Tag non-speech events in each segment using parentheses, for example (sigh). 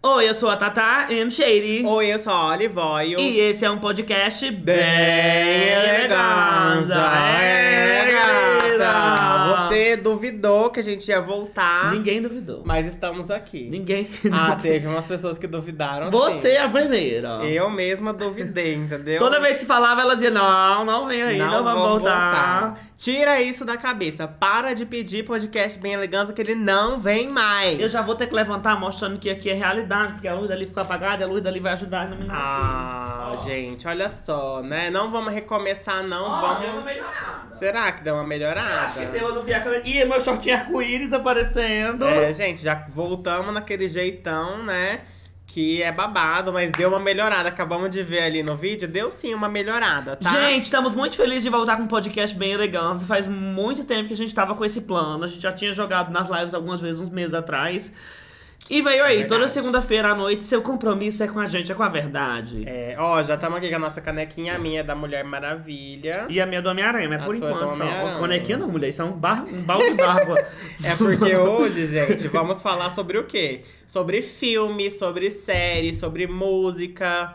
Oi, eu sou a Tata M. Shady. Oi, eu sou a Olivoio. E esse é um podcast bem, Bem elegante. É, duvidou que a gente ia voltar, Ninguém duvidou. mas estamos aqui. Ninguém. Ah, teve umas pessoas que duvidaram. Você sim. é a primeira. Eu mesma duvidei, entendeu? Toda vez que falava, ela dizia: Não, não vem aí, não, vamos vamos voltar. Tira isso da cabeça. Para de pedir podcast bem elegante que ele não vem mais. Eu já vou ter que levantar mostrando que aqui é realidade, porque a luz dali ficou apagada e a luz dali vai ajudar a iluminar Ah, aqui. Gente, olha só, né? Não vamos recomeçar, não. Ó, vamos. deu uma melhorada. Será que deu uma melhorada? Acho que deu, eu não vi a câmera. Meu shortinho arco-íris aparecendo. É, gente, já voltamos naquele jeitão, né? Que é babado, mas deu uma melhorada. Acabamos de ver ali no vídeo, deu sim uma melhorada, tá? Gente, estamos muito felizes de voltar com um podcast bem elegante. Faz muito tempo que a gente tava com esse plano. A gente já tinha jogado nas lives algumas vezes, uns meses atrás. E veio aí, Verdade. toda segunda-feira à noite, seu compromisso é com a gente, é com a verdade. É, ó, já estamos aqui com a nossa canequinha, a minha é da Mulher Maravilha. E a minha do Homem-Aranha, mas A por é enquanto só. Homem-Aranha. Conequinha não, mulher, isso é um, bar, um balde d'água. (laughs) É porque (laughs) hoje, gente, vamos falar sobre o quê? Sobre filme, sobre série, sobre música.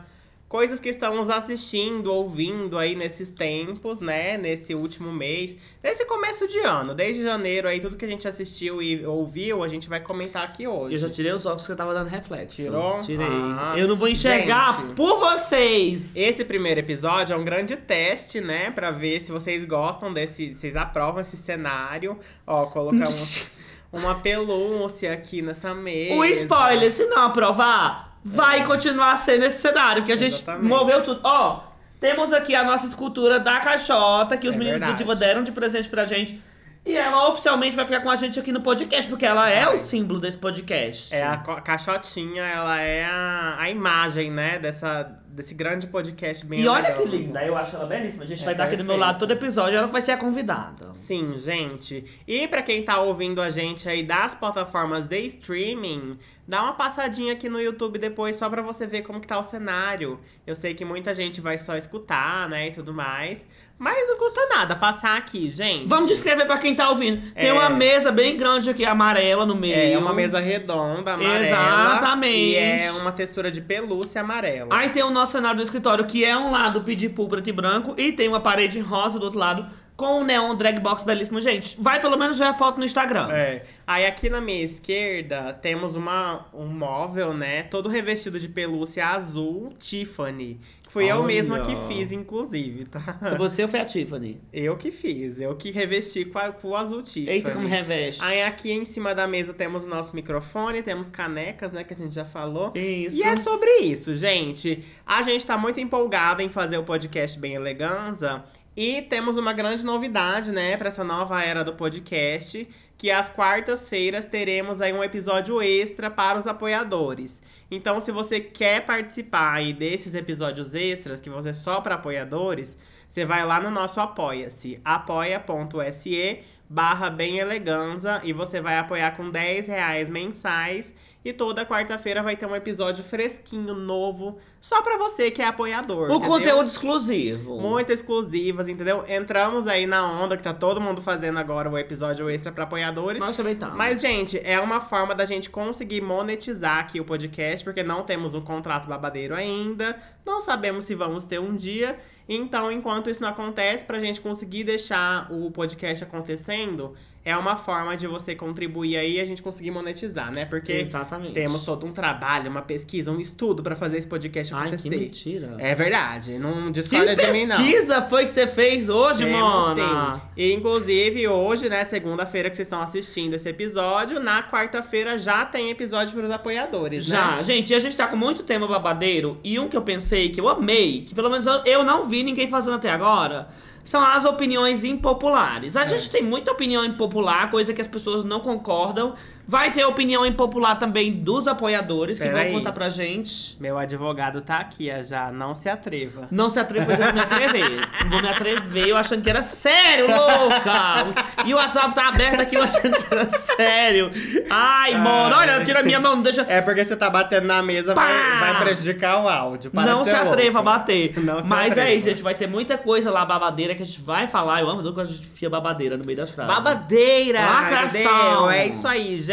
Coisas que estamos assistindo, ouvindo aí nesses tempos, né? Nesse último mês. Nesse começo de ano. Desde janeiro aí, tudo que a gente assistiu e ouviu, a gente vai comentar aqui hoje. Eu já tirei os óculos que eu tava dando reflexo. Tirou? Tirei. Ah. eu não vou enxergar Gente. por vocês. Esse primeiro episódio é um grande teste, né? Pra ver se vocês gostam desse. Vocês aprovam esse cenário. Ó, colocar (laughs) um, uma pelúcia aqui nessa mesa. O spoiler, se não aprovar, vai continuar sendo esse cenário, porque a gente Exatamente. moveu tudo. Ó, temos aqui a nossa escultura da caixota, que os É meninos do verdade. Diva deram de presente pra gente. E ela oficialmente vai ficar com a gente aqui no podcast, porque ela é o símbolo desse podcast. É, a co- caixotinha, ela é a, a imagem, né? Dessa, desse grande podcast bem E olha que linda, eu acho ela belíssima. A gente É vai estar aqui do meu lado todo episódio, ela vai ser a convidada. Sim, gente. E pra quem tá ouvindo a gente aí das plataformas de streaming, dá uma passadinha aqui no YouTube depois só pra você ver como que tá o cenário. Eu sei que muita gente vai só escutar, né, e tudo mais. Mas não custa nada passar aqui, gente. Vamos descrever pra quem tá ouvindo. Tem É. uma mesa bem grande aqui, amarela no meio. É uma mesa redonda, amarela. Exatamente. E é uma textura de pelúcia amarela. Aí tem o nosso cenário do escritório, que é um lado pedir pool preto e branco, e tem uma parede rosa do outro lado, com um neon drag box belíssimo. Gente, vai pelo menos ver a foto no Instagram. É. Aí aqui na minha esquerda temos uma, um móvel, né? Todo revestido de pelúcia azul Tiffany. Fui eu Olha. mesma que fiz, inclusive, tá? Você ou foi a Tiffany? Eu que fiz, eu que revesti com, a- com o azul Tiffany. Eita, como reveste. Aí aqui em cima da mesa temos o nosso microfone, temos canecas, né, que a gente já falou. Isso. E é sobre isso, gente. A gente tá muito empolgada em fazer o podcast Bem Eleganza. E temos uma grande novidade, né, pra essa nova era do podcast. Que às quartas-feiras teremos aí um episódio extra para os apoiadores. Então, se você quer participar aí desses episódios extras, que vão ser só para apoiadores, você vai lá no nosso Apoia-se, apoia.se barra bem eleganza e você vai apoiar com 10 reais mensais e toda quarta-feira vai ter um episódio fresquinho, novo, só pra você que é apoiador. O entendeu? conteúdo exclusivo. Muito exclusivas, entendeu? Entramos aí na onda que tá todo mundo fazendo agora o episódio extra pra apoiadores. Nós também tá. Mas, gente, é uma forma da gente conseguir monetizar aqui o podcast, porque não temos um contrato babadeiro ainda, não sabemos se vamos ter um dia. Então, enquanto isso não acontece, pra gente conseguir deixar o podcast acontecendo, é uma forma de você contribuir aí e a gente conseguir monetizar, né? Porque Exatamente. temos todo um trabalho, uma pesquisa, um estudo pra fazer esse podcast Ai, que acontecer. mentira. É verdade, não Que discorda de mim, não. pesquisa foi que você fez hoje, mona? sim. E, inclusive, hoje, né, segunda-feira que vocês estão assistindo esse episódio, na quarta-feira já tem episódio para os apoiadores, Já, né? gente, e a gente tá com muito tema babadeiro. E um que eu pensei, que eu amei, que pelo menos eu não vi ninguém fazendo até agora, são as opiniões impopulares. É. A gente tem muita opinião impopular, coisa que as pessoas não concordam. Vai ter opinião impopular também dos apoiadores, que Pera vão aí. contar pra gente. Meu advogado tá aqui já, não se atreva. Não se atreva, pois eu vou me atrever. (laughs) Vou me atrever, eu achando que era sério, louca! E o WhatsApp tá aberto aqui, eu achando que era sério. Ai, mano, olha, tira a minha mão, não deixa. É porque você tá batendo na mesa, vai, vai prejudicar o áudio. Para não se atreva a louco. bater. Não se Mas é atreva. isso, gente. Vai ter muita coisa lá, babadeira, que a gente vai falar. Eu amo quando a gente enfia babadeira no meio das frases. Babadeira! Lacração. entendeu? É isso aí, gente.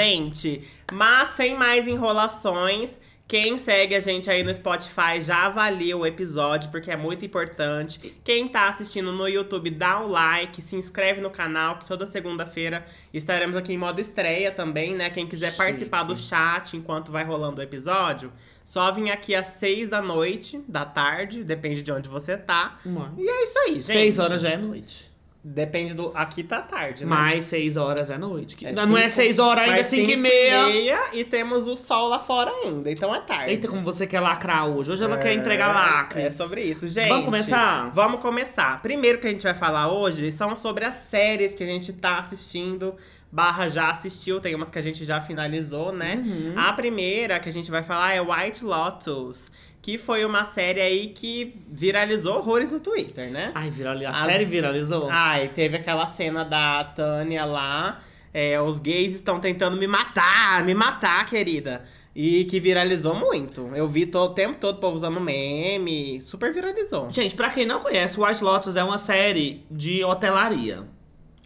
Mas sem mais enrolações, Quem segue a gente aí no Spotify já avalia o episódio, porque é muito importante. Quem tá assistindo no YouTube, dá um like, se inscreve no canal, que toda segunda-feira estaremos aqui em modo estreia também, né? Quem quiser Chique. participar do chat enquanto vai rolando o episódio, só vim aqui às seis da noite, da tarde, depende de onde você tá. E é isso aí, gente. Seis horas já é noite. Depende do. Aqui tá tarde, né? Mais seis horas é noite. Que- É não é seis horas ainda, Mas cinco e meia. meia e temos o sol lá fora ainda, então é tarde. Eita, como você quer lacrar hoje. Hoje ela quer É, entregar lacres. É sobre isso, gente. Vamos começar? Vamos começar. Primeiro que a gente vai falar hoje são sobre as séries que a gente tá assistindo, barra já assistiu, tem umas que a gente já finalizou, né? Uhum. A primeira que a gente vai falar é White Lotus, que foi uma série aí que viralizou horrores no Twitter, né? Ai, viralizou. A série viralizou? Ai, teve aquela cena da Tânia lá. é, os gays estão tentando me matar, me matar, querida. E que viralizou muito. Eu vi todo, o tempo todo o povo usando meme. Super viralizou. Gente, pra quem não conhece, White Lotus é uma série de hotelaria.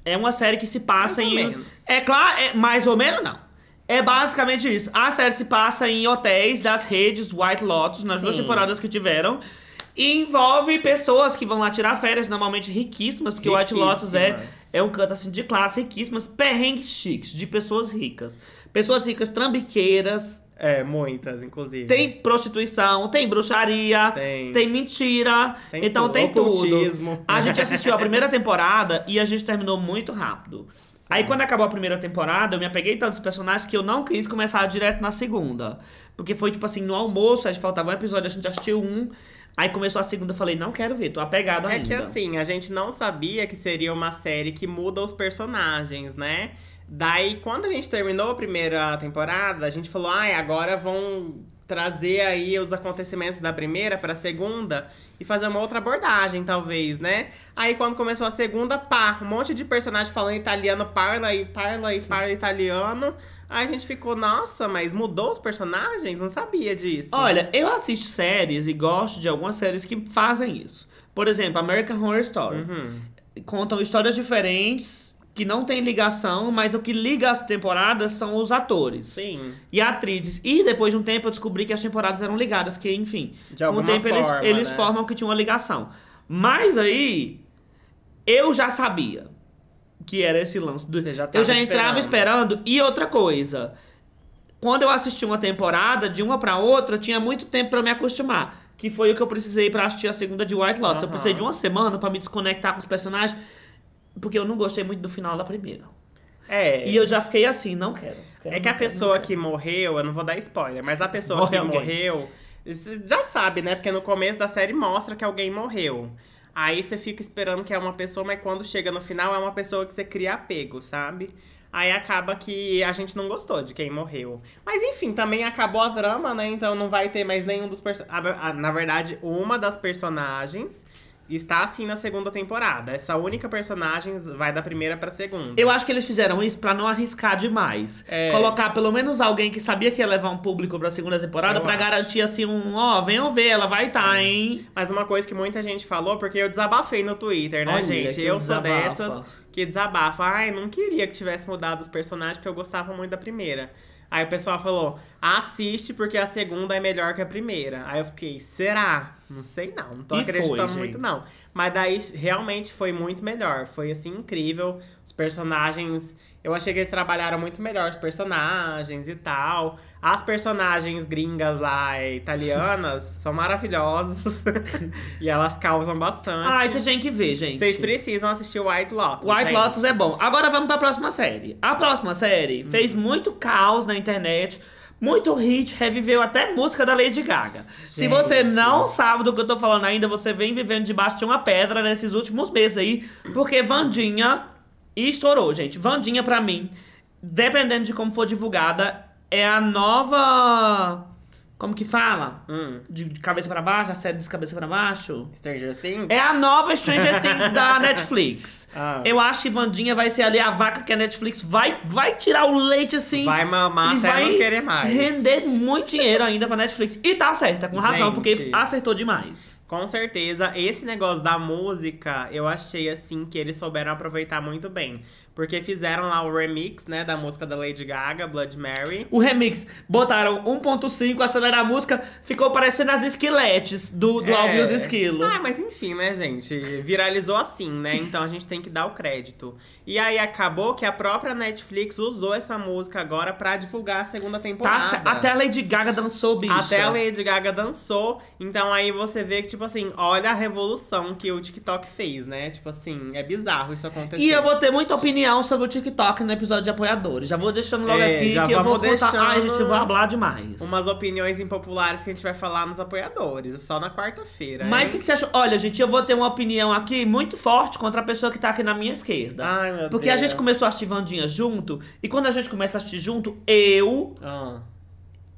É uma série que se passa Mais ou em. menos. É claro, é, mais ou menos não. É basicamente isso. A série se passa em hotéis das redes White Lotus, nas duas Sim. temporadas que tiveram. E envolve pessoas que vão lá tirar férias, normalmente riquíssimas, porque o White Lotus é, é um canto assim de classe riquíssimas, perrengues chiques, de pessoas ricas. Pessoas ricas trambiqueiras, É, muitas, inclusive. tem prostituição, tem bruxaria, Tem. mentira, Tem então tudo. tem tudo. Ocultismo. A gente assistiu a primeira temporada e a gente terminou muito rápido. Aí quando acabou a primeira temporada, eu me apeguei tantos personagens que eu não quis começar direto na segunda. Porque foi tipo assim, no almoço, a gente faltava um episódio, a gente assistiu um. Aí começou a segunda, eu falei, não quero ver, tô apegado É ainda. que assim, a gente não sabia que seria uma série que muda os personagens, né? Daí, quando a gente terminou a primeira temporada, a gente falou, ai, agora vão trazer aí os acontecimentos da primeira pra segunda e fazer uma outra abordagem, talvez, né? Aí, quando começou a segunda, pá, um monte de personagem falando italiano, parla e parla e parla (laughs) italiano. Aí a gente ficou, nossa, mas mudou os personagens? Não sabia disso. Olha, eu assisto séries e gosto de algumas séries que fazem isso. Por exemplo, American Horror Story. Uhum. contam histórias diferentes que não tem ligação, mas o que liga as temporadas são os atores. Sim. E atrizes. E depois de um tempo eu descobri que as temporadas eram ligadas, que enfim. De com o tempo eles, forma, eles né? formam que tinha uma ligação. Mas aí eu já sabia que era esse lance. Do, Você já eu já entrava esperando. E outra coisa, quando eu assisti uma temporada, de uma pra outra, tinha muito tempo pra me acostumar. Que foi o que eu precisei pra assistir a segunda de White Lotus. Eu Aham. precisei de uma semana pra me desconectar com os personagens, porque eu não gostei muito do final da primeira. É. E eu já fiquei assim, não quero. quero É que a pessoa que morreu, eu não vou dar spoiler, mas a pessoa Morre que alguém. morreu, você já sabe, né? Porque no começo da série mostra que alguém morreu. Aí você fica esperando que é uma pessoa, mas quando chega no final é uma pessoa que você cria apego, sabe? Aí acaba que a gente não gostou de quem morreu. Mas enfim, também acabou a drama, né? Então não vai ter mais nenhum dos personagens. Na verdade, uma das personagens está assim na segunda temporada. Essa única personagem vai da primeira pra segunda. Eu acho que eles fizeram isso pra não arriscar demais. É. Colocar pelo menos alguém que sabia que ia levar um público pra segunda temporada Eu pra acho. garantir assim um, ó, venham ver, ela vai estar, hein? Mas uma coisa que muita gente falou, porque eu desabafei no Twitter, né, Olha, gente? Eu sou desabafa. dessas que desabafa. Ai, não queria que tivesse mudado os personagens, porque eu gostava muito da primeira. Aí o pessoal falou, assiste porque a segunda é melhor que a primeira. Aí eu fiquei, será? Não sei não, não tô E acreditando foi, muito não. Mas daí realmente foi muito melhor, foi assim incrível. Os personagens, eu achei que eles trabalharam muito melhor os personagens e tal. As personagens gringas lá, eh, italianas, são maravilhosas. (laughs) e elas causam bastante. Ai, você tem que ver, gente. Vocês precisam assistir White Lotus. White gente. Lotus é bom. Agora vamos pra próxima série. A próxima série fez muito caos na internet. Muito hit, reviveu até música da Lady Gaga. Se Gente. você não sabe do que eu tô falando ainda, você vem vivendo debaixo de uma pedra nesses últimos meses aí. Porque Vandinha estourou, gente. Vandinha, pra mim, dependendo de como for divulgada, é a nova. Como que fala? Hum, De, de cabeça pra baixo, a série de cabeça pra baixo. Stranger Things? É a nova Stranger Things da (laughs) Netflix. Ah. Eu acho que Vandinha vai ser ali a vaca que a Netflix vai, vai tirar o leite assim. Vai mamar e até vai não querer mais. Render muito dinheiro ainda pra Netflix. E tá certa, com razão, Gente. porque acertou demais. Com certeza, esse negócio da música, eu achei assim que eles souberam aproveitar muito bem. porque fizeram lá o remix, né, da música da Lady Gaga, Blood Mary. O remix, botaram 1.5, acelerar a música, ficou parecendo as esqueletes do, do É. Alvin e os Esquilos. Ah, mas enfim, né, gente? Viralizou assim, né? Então a gente tem que dar o crédito. E aí acabou que a própria Netflix usou essa música agora pra divulgar a segunda Tá, temporada. até a Lady Gaga dançou, bicho. Até a Lady Gaga dançou. Então aí você vê que, tipo assim, olha a revolução que o TikTok fez, né? Tipo assim, é bizarro isso acontecer. E eu vou ter muita opinião sobre o TikTok no episódio de apoiadores. Já vou deixando logo É, aqui já que eu vou contar. Ai, gente, eu vou falar demais. Umas opiniões impopulares que a gente vai falar nos apoiadores. É só na quarta-feira. Mas o que, que você acha? Olha, gente, eu vou ter uma opinião aqui muito forte contra a pessoa que tá aqui na minha esquerda. Ai, meu Porque a Deus. gente começou a assistir Vandinha junto, e quando a gente começa a assistir junto, eu, Ah.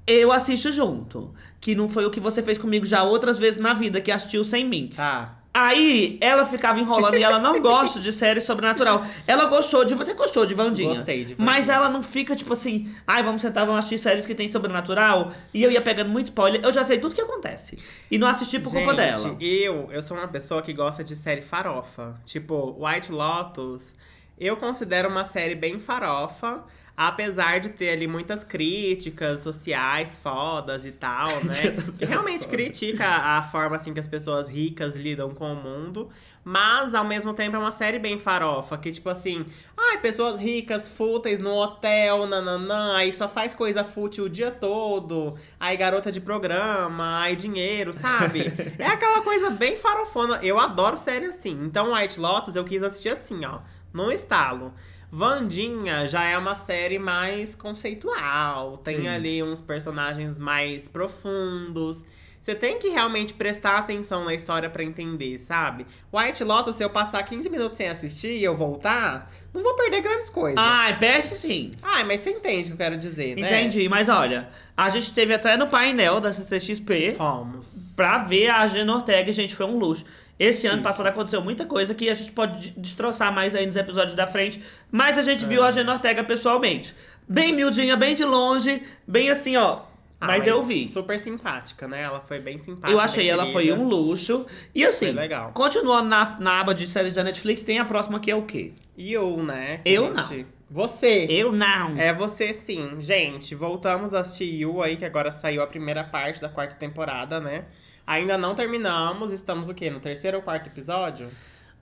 Eu assisto junto. Que não foi o que você fez comigo já outras vezes na vida, que assistiu sem mim. Tá. Aí, ela ficava enrolando e ela não gosta de série sobrenatural. Ela gostou de. Você gostou de Vandinha? Gostei de Wandinha. Mas ela não fica tipo assim, ai, vamos sentar, vamos assistir séries que tem sobrenatural. E eu ia pegando muito spoiler. Eu já sei tudo que acontece. E não assisti por culpa Gente, dela. Eu, eu sou uma pessoa que gosta de série farofa. Tipo, White Lotus, eu considero uma série bem farofa. Apesar de ter ali muitas críticas sociais fodas e tal, né? (laughs) que realmente critica a forma assim que as pessoas ricas lidam com o mundo. Mas, ao mesmo tempo, é uma série bem farofa. Que, tipo assim, ai, pessoas ricas, fúteis no hotel, nananã. Aí só faz coisa fútil o dia todo. Aí garota de programa, aí dinheiro, sabe? (laughs) é aquela coisa bem farofona. Eu adoro série assim. Então, White Lotus eu quis assistir assim, ó. No estalo. Vandinha já é uma série mais conceitual. Tem Sim. ali uns personagens mais profundos. Você tem que realmente prestar atenção na história pra entender, sabe? White Lotus, se eu passar 15 minutos sem assistir e eu voltar, não vou perder grandes coisas. Ai, peste sim. Ai, mas você entende o que eu quero dizer, né? Entendi, mas olha, a gente teve até no painel da CCXP Fomos. pra ver a Gina Ortega gente, foi um luxo. Esse ano Sim. passado aconteceu muita coisa que a gente pode de- destroçar mais aí nos episódios da frente, mas a gente viu a Gina Ortega pessoalmente. Bem miudinha, bem de longe, bem assim, ó. Ah, mas, eu vi. Super simpática, né? Ela foi bem simpática. Eu achei ela foi um luxo. E assim, Foi legal. continuando na, na aba de séries da Netflix, tem a próxima que é o quê? Eu, né? Eu gente? Você. Eu não. É você sim. Gente, voltamos a assistir You aí, que agora saiu a primeira parte da quarta temporada, né? Ainda não terminamos, estamos o quê? No terceiro ou quarto episódio?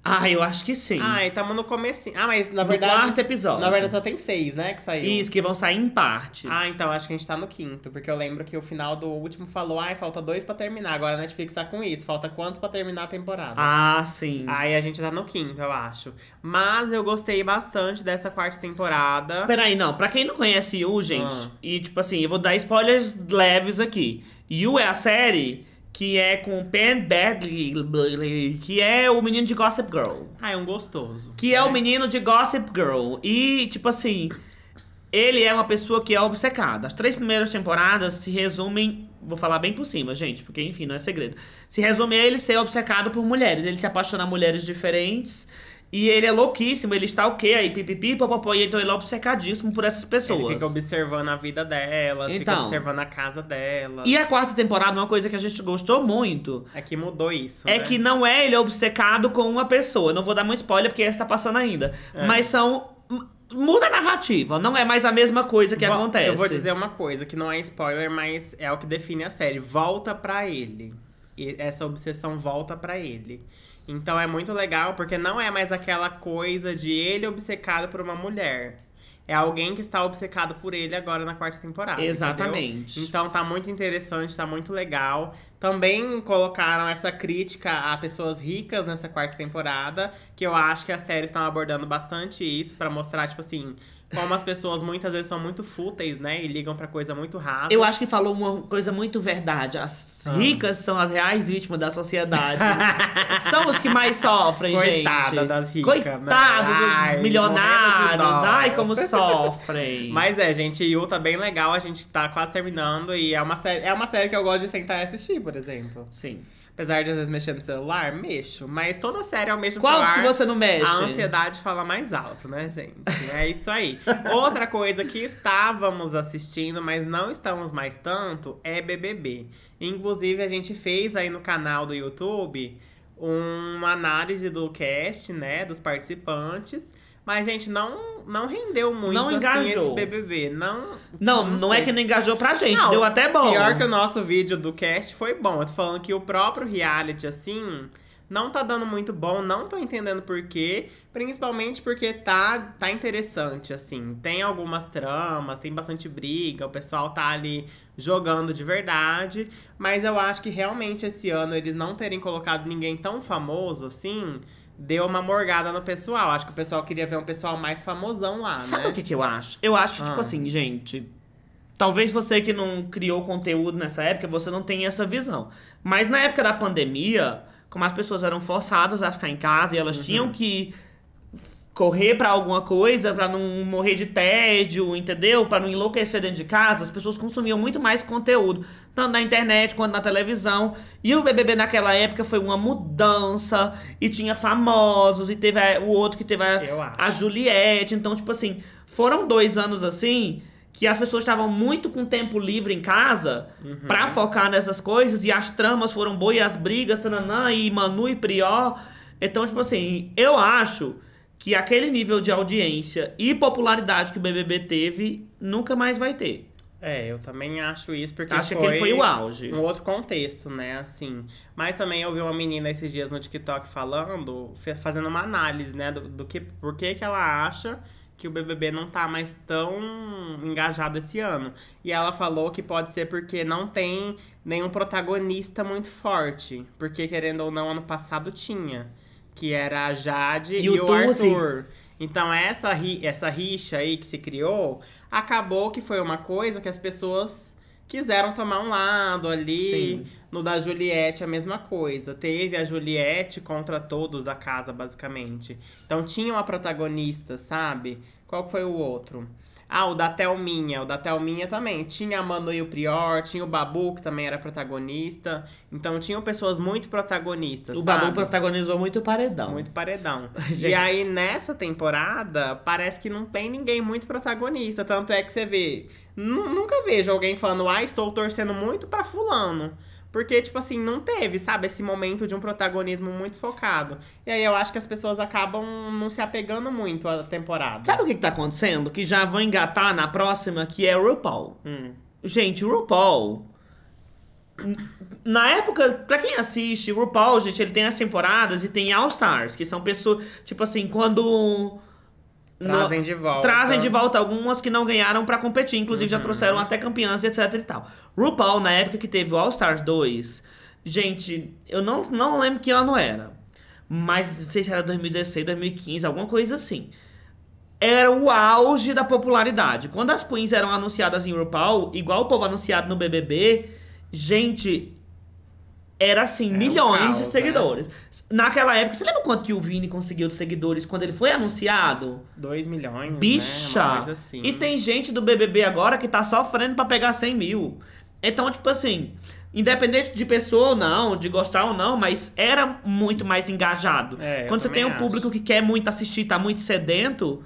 Ah, eu acho que sim. Ah, estamos no comecinho. Ah, mas na no verdade. quarto episódio. Na verdade só tem seis, né? Que saiu. Isso, que vão sair em partes. Ah, então acho que a gente tá no quinto, porque eu lembro que o final do último falou, ai, falta dois pra terminar. Agora a Netflix tá com isso, falta quantos pra terminar a temporada? Ah, sim. Aí a gente tá no quinto, eu acho. Mas eu gostei bastante dessa quarta temporada. Peraí, não. Pra quem não conhece Yu, gente, Ah. e tipo assim, eu vou dar spoilers leves aqui. Yu é a série que é com Penn Badley, que é o menino de Gossip Girl. Ah, é um gostoso. Que é né? o menino de Gossip Girl. E, tipo assim, ele é uma pessoa que é obcecada. As três primeiras temporadas se resumem. Vou falar bem por cima, gente, porque enfim, não é segredo. Se resume a ele ser obcecado por mulheres. Ele se apaixona por mulheres diferentes. E ele é louquíssimo, ele está o quê? Aí, pipipi, popopó, e então ele é obcecadíssimo por essas pessoas. Ele fica observando a vida delas, fica Então. observando a casa delas. E a quarta temporada, uma coisa que a gente gostou muito, É que mudou isso, é né? que não é ele obcecado com uma pessoa. Eu Não vou dar muito spoiler porque essa tá passando ainda. É. Mas são. Muda a narrativa, não é mais a mesma coisa que Vo- acontece. Eu vou dizer uma coisa, que não é spoiler, mas é o que define a série. Volta pra ele. E essa obsessão volta pra ele. Então é muito legal, porque não é mais aquela coisa de ele obcecado por uma mulher. É alguém que está obcecado por ele agora na quarta temporada. Exatamente. entendeu? Então tá muito interessante, tá muito legal. Também colocaram essa crítica a pessoas ricas nessa quarta temporada, que eu acho que as séries estão abordando bastante isso pra mostrar, tipo assim, como as pessoas muitas vezes são muito fúteis, né? E ligam pra coisa muito rápida. Eu acho que falou uma coisa muito verdade. As Ah. ricas são as reais vítimas da sociedade. (laughs) são os que mais sofrem, Coitada gente. das ricas, né? Coitado dos Ai, de milionários. Ai, como sofrem. (laughs) Mas é, gente, Yu tá bem legal, a gente tá quase terminando e é uma série, é uma série que eu gosto de sentar e assistir, por exemplo. Sim. Apesar de às vezes mexer no celular, mexo, mas toda série eu mexo no Qual celular. que você não mexe? A ansiedade fala mais alto, né, gente? É isso aí. (laughs) Outra coisa que estávamos assistindo, mas não estamos mais tanto, é BBB. Inclusive, a gente fez aí no canal do YouTube uma análise do cast, né, dos participantes. Mas, gente, não, não rendeu muito Não assim, engajou. esse BBB. Não, Não, não, é sei. que não engajou pra gente, Não, deu até bom. Pior que o nosso vídeo do cast foi bom. Eu tô falando que o próprio reality, assim, não tá dando muito bom. Não tô entendendo por quê. Principalmente porque tá, tá interessante, assim. Tem algumas tramas, tem bastante briga. O pessoal tá ali jogando de verdade. Mas eu acho que realmente esse ano eles não terem colocado ninguém tão famoso, assim... Deu uma morgada no pessoal. Acho que o pessoal queria ver um pessoal mais famosão lá, Sabe né? o que, que eu acho? Eu acho, tipo Ah. assim, gente. Talvez você que não criou conteúdo nessa época, você não tenha essa visão. Mas na época da pandemia, como as pessoas eram forçadas a ficar em casa e elas Uhum. tinham que correr pra alguma coisa, pra não morrer de tédio, entendeu? Pra não enlouquecer dentro de casa, as pessoas consumiam muito mais conteúdo, tanto na internet quanto na televisão. E o BBB naquela época foi uma mudança, e tinha famosos, e teve a- o outro que teve a, a Juliette. Então, tipo assim, foram dois anos assim que as pessoas estavam muito com tempo livre em casa Uhum. pra focar nessas coisas e as tramas foram boas e as brigas, tananã, e Manu e Prió. Então, tipo assim, eu acho que aquele nível de audiência e popularidade que o BBB teve nunca mais vai ter. É, eu também acho isso, porque Acho que foi aquele foi o auge. um outro contexto, né, assim. Mas também eu vi uma menina esses dias no TikTok falando, fazendo uma análise, né, do, do que, por que que ela acha que o BBB não tá mais tão engajado esse ano. E ela falou que pode ser porque não tem nenhum protagonista muito forte. Porque, querendo ou não, ano passado tinha. Que era a Jade E e, o o. Arthur. Então, essa, ri- essa rixa aí que se criou, acabou que foi uma coisa que as pessoas quiseram tomar um lado ali. Sim. No da Juliette, a mesma coisa. Teve a Juliette contra todos da casa, basicamente. Então tinha uma protagonista, sabe? Qual foi o outro? Ah, o da Thelminha. O da Thelminha também. Tinha a Manu e o Prior, tinha o Babu, que também era protagonista. Então tinham pessoas muito protagonistas, O sabe? Babu protagonizou muito paredão. Muito paredão. (laughs) Gente. E aí, nessa temporada, parece que não tem ninguém muito protagonista. Tanto é que você vê. nu- Nunca vejo alguém falando, ah, estou torcendo muito pra fulano. Porque, tipo assim, não teve, sabe, esse momento de um protagonismo muito focado. E aí eu acho que as pessoas acabam não se apegando muito à temporada. Sabe o que, que tá acontecendo? Que já vão engatar na próxima, que é o RuPaul. Hum. Gente, o RuPaul. Na época, pra quem assiste, o RuPaul, gente, ele tem as temporadas e tem All Stars, que são pessoas, tipo assim, quando. Trazem no- de volta. Trazem de volta algumas que não ganharam pra competir, inclusive já Uhum. trouxeram até campeãs e etc e tal. RuPaul, na época que teve o All Stars 2, gente, eu não, não lembro que ano era, mas não sei se era 2016, 2015, alguma coisa assim era o auge da popularidade. Quando as queens eram anunciadas em RuPaul, igual o povo anunciado no BBB, gente, era assim, um milhões caos, de né? seguidores. Naquela época, você lembra quanto que o Vini conseguiu de seguidores quando ele foi anunciado? 2 milhões, né? Bicha! Coisa assim. E tem gente do BBB agora que tá sofrendo pra pegar 100 mil. Então, tipo assim, independente de pessoa ou não, de gostar ou não, mas era muito mais engajado. É, Quando você tem um público acho. que quer muito assistir, tá muito sedento,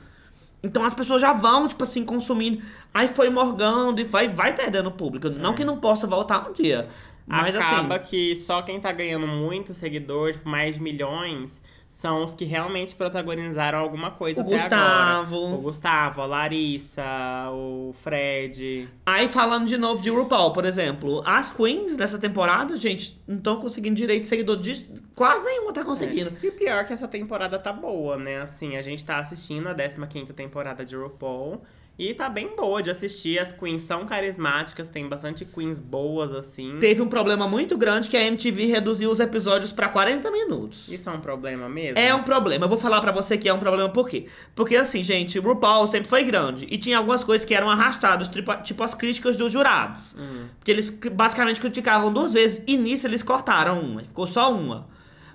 então as pessoas já vão, tipo assim, consumindo. Aí foi morgando e vai, vai perdendo o público. Não que não possa voltar um dia. Mas Acaba assim. que só quem tá ganhando muito seguidor, tipo, mais de milhões, são os que realmente protagonizaram alguma coisa O até Gustavo. agora. O Gustavo, a Larissa, o Fred. Aí falando de novo de RuPaul, por exemplo, as queens dessa temporada, gente, não estão conseguindo direito de seguidor. De... Quase nenhuma tá conseguindo. E o pior é que essa temporada tá boa, né? Assim, a gente tá assistindo a 15ª temporada de RuPaul. E tá bem boa de assistir. As queens são carismáticas, tem bastante queens boas, assim. Teve um problema muito grande que a MTV reduziu os episódios pra 40 minutos. Isso é um problema mesmo? É um problema. Eu vou falar pra você que é um problema por quê? Porque assim, gente, o RuPaul sempre foi grande e tinha algumas coisas que eram arrastadas, tipo, as críticas dos jurados. Porque eles basicamente criticavam duas vezes e nisso eles cortaram uma, ficou só uma.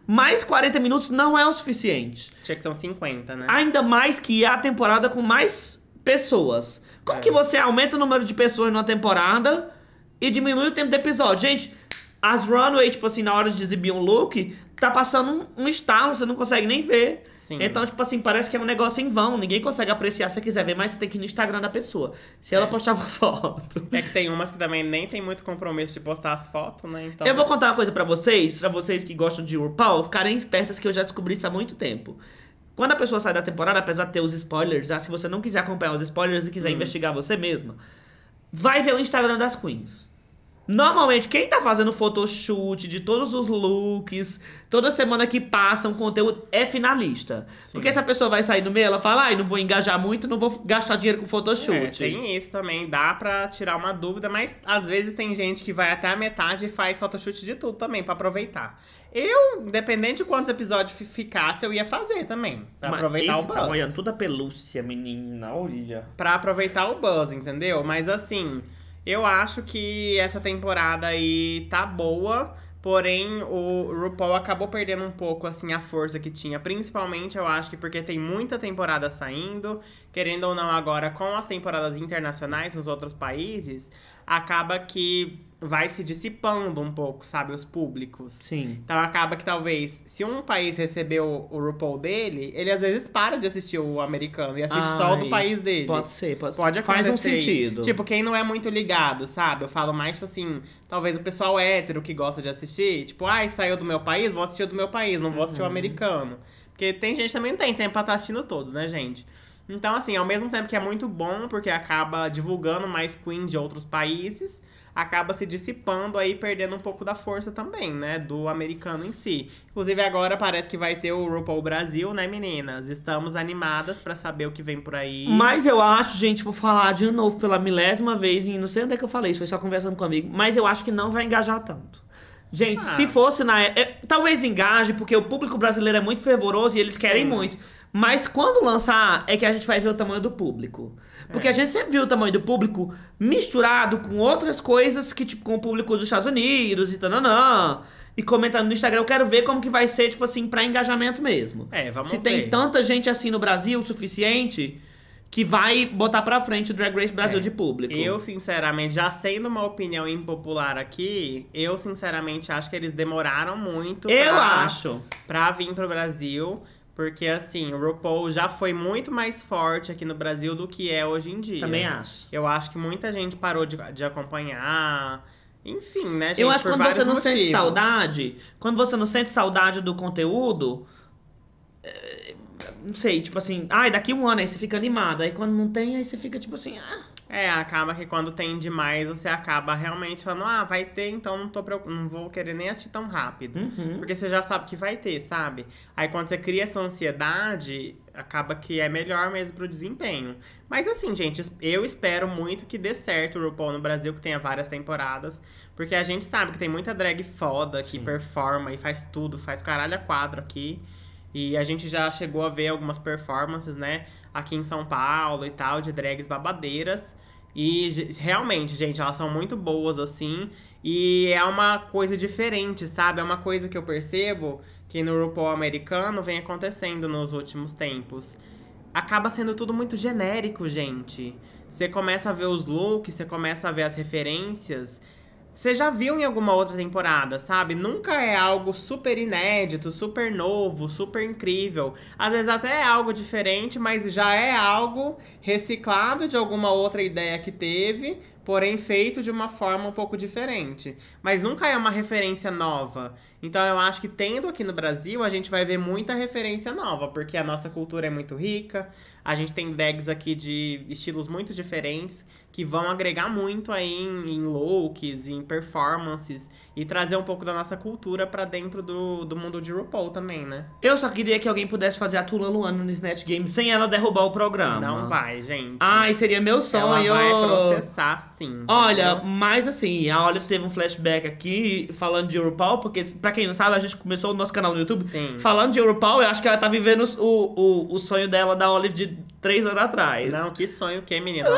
Mas 40 minutos não é o suficiente. Tinha que ser uns 50, né? Ainda mais que a temporada com mais pessoas. Como É. que você aumenta o número de pessoas numa temporada e diminui o tempo do episódio? Gente, as runway, tipo assim, na hora de exibir um look, tá passando um, um estalo, você não consegue nem ver. Sim. Então, tipo assim, parece que é um negócio em vão. Ninguém consegue apreciar se você quiser ver, mas você tem que ir no Instagram da pessoa. Se ela É. postar uma (laughs) foto. É que tem umas que também nem tem muito compromisso de postar as fotos, né? Então. Eu vou contar uma coisa pra vocês, pra vocês que gostam de RuPaul, ficarem espertas que eu já descobri isso há muito tempo. Quando a pessoa sai da temporada, apesar de ter os spoilers, ah, se você não quiser acompanhar os spoilers e quiser Hum. investigar você mesma, vai ver o Instagram das queens. Normalmente, quem tá fazendo photoshoot de todos os looks, toda semana que passa um conteúdo, é finalista. Porque se a pessoa vai sair no meio, ela fala, ai, não vou engajar muito, não vou gastar dinheiro com É, photoshoot. tem isso também, dá pra tirar uma dúvida, mas às vezes tem gente que vai até a metade e faz photoshoot de tudo também, pra aproveitar. Eu, independente de quantos episódios fi- ficasse, eu ia fazer também, pra Mas, aproveitar eita, o Tá buzz. olhando toda a pelúcia, menina, olha. Pra aproveitar o buzz, entendeu? Mas assim, eu acho que essa temporada aí tá boa, porém o RuPaul acabou perdendo um pouco assim a força que tinha, principalmente eu acho que porque tem muita temporada saindo, querendo ou não agora com as temporadas internacionais nos outros países, acaba que vai se dissipando um pouco, sabe, os públicos. Sim. Então acaba que talvez, se um país recebeu o RuPaul dele, ele às vezes para de assistir o americano e assiste só o do Ai, país dele. Pode ser, pode, Pode ser. Faz um acontecer sentido. Tipo, quem não é muito ligado, sabe? Eu falo mais, tipo assim, talvez o pessoal hétero que gosta de assistir, tipo, ai, saiu do meu país, vou assistir o do meu país, não vou assistir Uhum. o americano. Porque tem gente que também não tem tempo pra estar assistindo todos, né, gente? Então, assim, ao mesmo tempo que é muito bom, porque acaba divulgando mais queen de outros países, acaba se dissipando aí, perdendo um pouco da força também, né, do americano em si. Inclusive, agora parece que vai ter o RuPaul Brasil, né, meninas? Estamos animadas pra saber o que vem por aí. Mas eu acho, gente, vou falar de novo pela milésima vez, e não sei onde é que eu falei isso, foi só conversando comigo, mas eu acho que não vai engajar tanto. Gente, Ah. se fosse na. é, talvez engaje, porque o público brasileiro é muito fervoroso e eles querem Sim. muito. Mas quando lançar, é que a gente vai ver o tamanho do público. Porque É. a gente sempre viu o tamanho do público misturado com outras coisas que, tipo, com o público dos Estados Unidos e tananã. E comentando no Instagram, eu quero ver como que vai ser, tipo assim, pra engajamento mesmo. É, vamos Se ver. tem tanta gente assim no Brasil o suficiente que vai botar pra frente o Drag Race Brasil É. de público. Eu, sinceramente, já sendo uma opinião impopular aqui, eu, sinceramente, acho que eles demoraram muito Eu pra, acho. pra vir pro Brasil. Porque, assim, o RuPaul já foi muito mais forte aqui no Brasil do que é hoje em dia. Também acho. Eu acho que muita gente parou de, de acompanhar. Enfim, né, gente? eu acho que quando você não sente saudade, quando você não sente saudade do conteúdo, é, não sei, tipo assim, ai, daqui um ano aí você fica animado. Aí quando não tem, aí você fica tipo assim, ah. É, acaba que quando tem demais, você acaba realmente falando, ah, vai ter, então não, tô não vou querer nem assistir tão rápido. Uhum. Porque você já sabe que vai ter, sabe? Aí quando você cria essa ansiedade, acaba que é melhor mesmo pro desempenho. Mas assim, gente, eu espero muito que dê certo o RuPaul no Brasil, que tenha várias temporadas. Porque a gente sabe que tem muita drag foda que performa e faz tudo, faz caralho a quadro aqui. E a gente já chegou a ver algumas performances, né? Aqui em São Paulo e tal, de drags babadeiras. E realmente, gente, elas são muito boas, assim. E é uma coisa diferente, sabe? É uma coisa que eu percebo que no RuPaul americano vem acontecendo nos últimos tempos. Acaba sendo tudo muito genérico, gente. Você começa a ver os looks, você começa a ver as referências. Você já viu em alguma outra temporada, sabe? Nunca é algo super inédito, super novo, super incrível. Às vezes até é algo diferente, mas já é algo reciclado de alguma outra ideia que teve, porém feito de uma forma um pouco diferente. Mas nunca é uma referência nova. Então eu acho que tendo aqui no Brasil, a gente vai ver muita referência nova, porque a nossa cultura é muito rica. A gente tem drags aqui de estilos muito diferentes que vão agregar muito aí em, em looks, em performances e trazer um pouco da nossa cultura pra dentro do, do mundo de RuPaul também, né? Eu só queria que alguém pudesse fazer a Tula Luana no Snatch Game sem ela derrubar o programa. Não vai, gente. Ai, seria meu Ela sonho. vai processar sim. Olha, entendeu? mas assim, a Olive teve um flashback aqui falando de RuPaul, porque pra quem não sabe, a gente começou o nosso canal no YouTube Sim. falando de RuPaul, eu acho que ela tá vivendo o, o, o sonho dela da Olive de três anos atrás. Não, que sonho que, menina.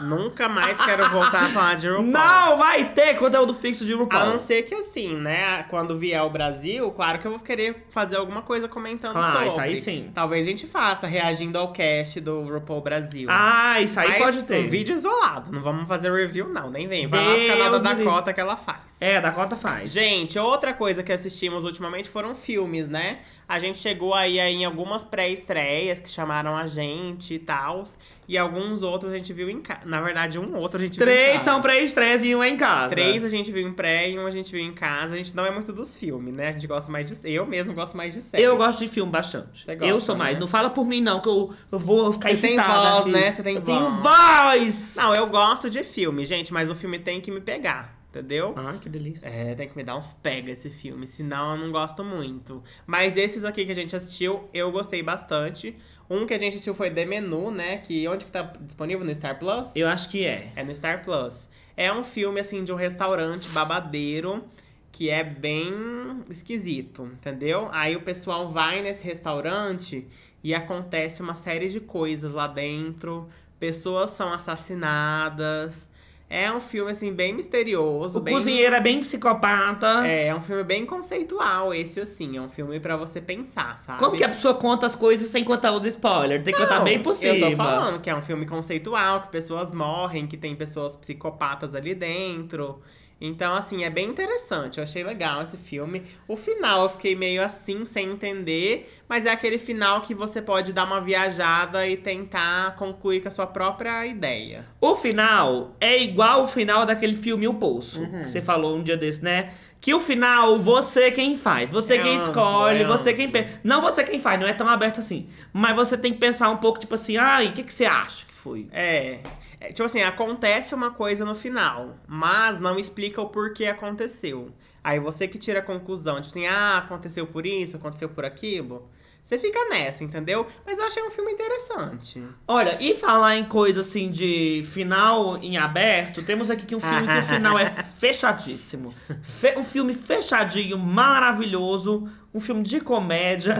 Nunca mais quero voltar a falar de RuPaul. Não, vai ter conteúdo fixo de RuPaul. A não ser que assim, né? Quando vier ao Brasil, claro que eu vou querer fazer alguma coisa comentando Claro, sobre. isso aí sim. Talvez a gente faça, reagindo ao cast do RuPaul Brasil. Ah, isso aí Mas pode ter. um vídeo isolado. Não vamos fazer review, não. Nem vem. Vai lá no canal Deus da Dakota que ela faz. É, da Cota faz. Gente, outra coisa que assistimos ultimamente foram filmes, né? A gente chegou aí, aí em algumas pré-estreias que chamaram a gente e tal. E alguns outros a gente viu em casa. Na verdade, um outro a gente viu em Três casa. são pré-estreias e um é em casa. Três a gente viu em pré e um a gente viu em casa. A gente não é muito dos filmes, né? A gente gosta mais de. Eu mesmo gosto mais de série. Eu gosto de filme bastante. Você gosta, eu sou mais. né? Não fala por mim, não, que eu, eu vou ficar Você tem voz, aqui. né? Você tem eu tenho voz. voz! Não, eu gosto de filme, gente, mas o filme tem que me pegar, entendeu? Ai, que delícia. É, tem que me dar uns pega esse filme, senão eu não gosto muito. Mas esses aqui que a gente assistiu, eu gostei bastante. Um que a gente assistiu foi The Menu, né? Que onde que tá disponível? No Star Plus? Eu acho que é. É no Star Plus. É um filme, assim, de um restaurante babadeiro que é bem esquisito, entendeu? Aí o pessoal vai nesse restaurante e acontece uma série de coisas lá dentro. Pessoas são assassinadas. É um filme, assim, bem misterioso. O bem... cozinheiro é bem psicopata. É, é um filme bem conceitual, esse, assim. É um filme pra você pensar, sabe? Como que a pessoa conta as coisas sem contar os spoilers? Tem que contar Não, bem por cima. Eu tô falando que é um filme conceitual, que pessoas morrem, que tem pessoas psicopatas ali dentro. Então, assim, é bem interessante. Eu achei legal esse filme. O final eu fiquei meio assim, sem entender. Mas é aquele final que você pode dar uma viajada e tentar concluir com a sua própria ideia. O final é igual o final daquele filme O Poço, Uhum. que você falou um dia desse, né? Que o final, você quem faz, você É quem escolhe, é você quem pensa. Não você quem faz, não é tão aberto assim. Mas você tem que pensar um pouco, tipo assim, ai, o que, que você acha que foi? É. é, Tipo assim, acontece uma coisa no final, mas não explica o porquê aconteceu. Aí você que tira a conclusão, tipo assim, ah, aconteceu por isso, aconteceu por aquilo. Você fica nessa, entendeu? Mas eu achei um filme interessante. Olha, e falar em coisa assim de final em aberto, temos aqui que um filme que o final é (laughs) fechadíssimo. Fe- um filme fechadinho, maravilhoso. Um filme de comédia,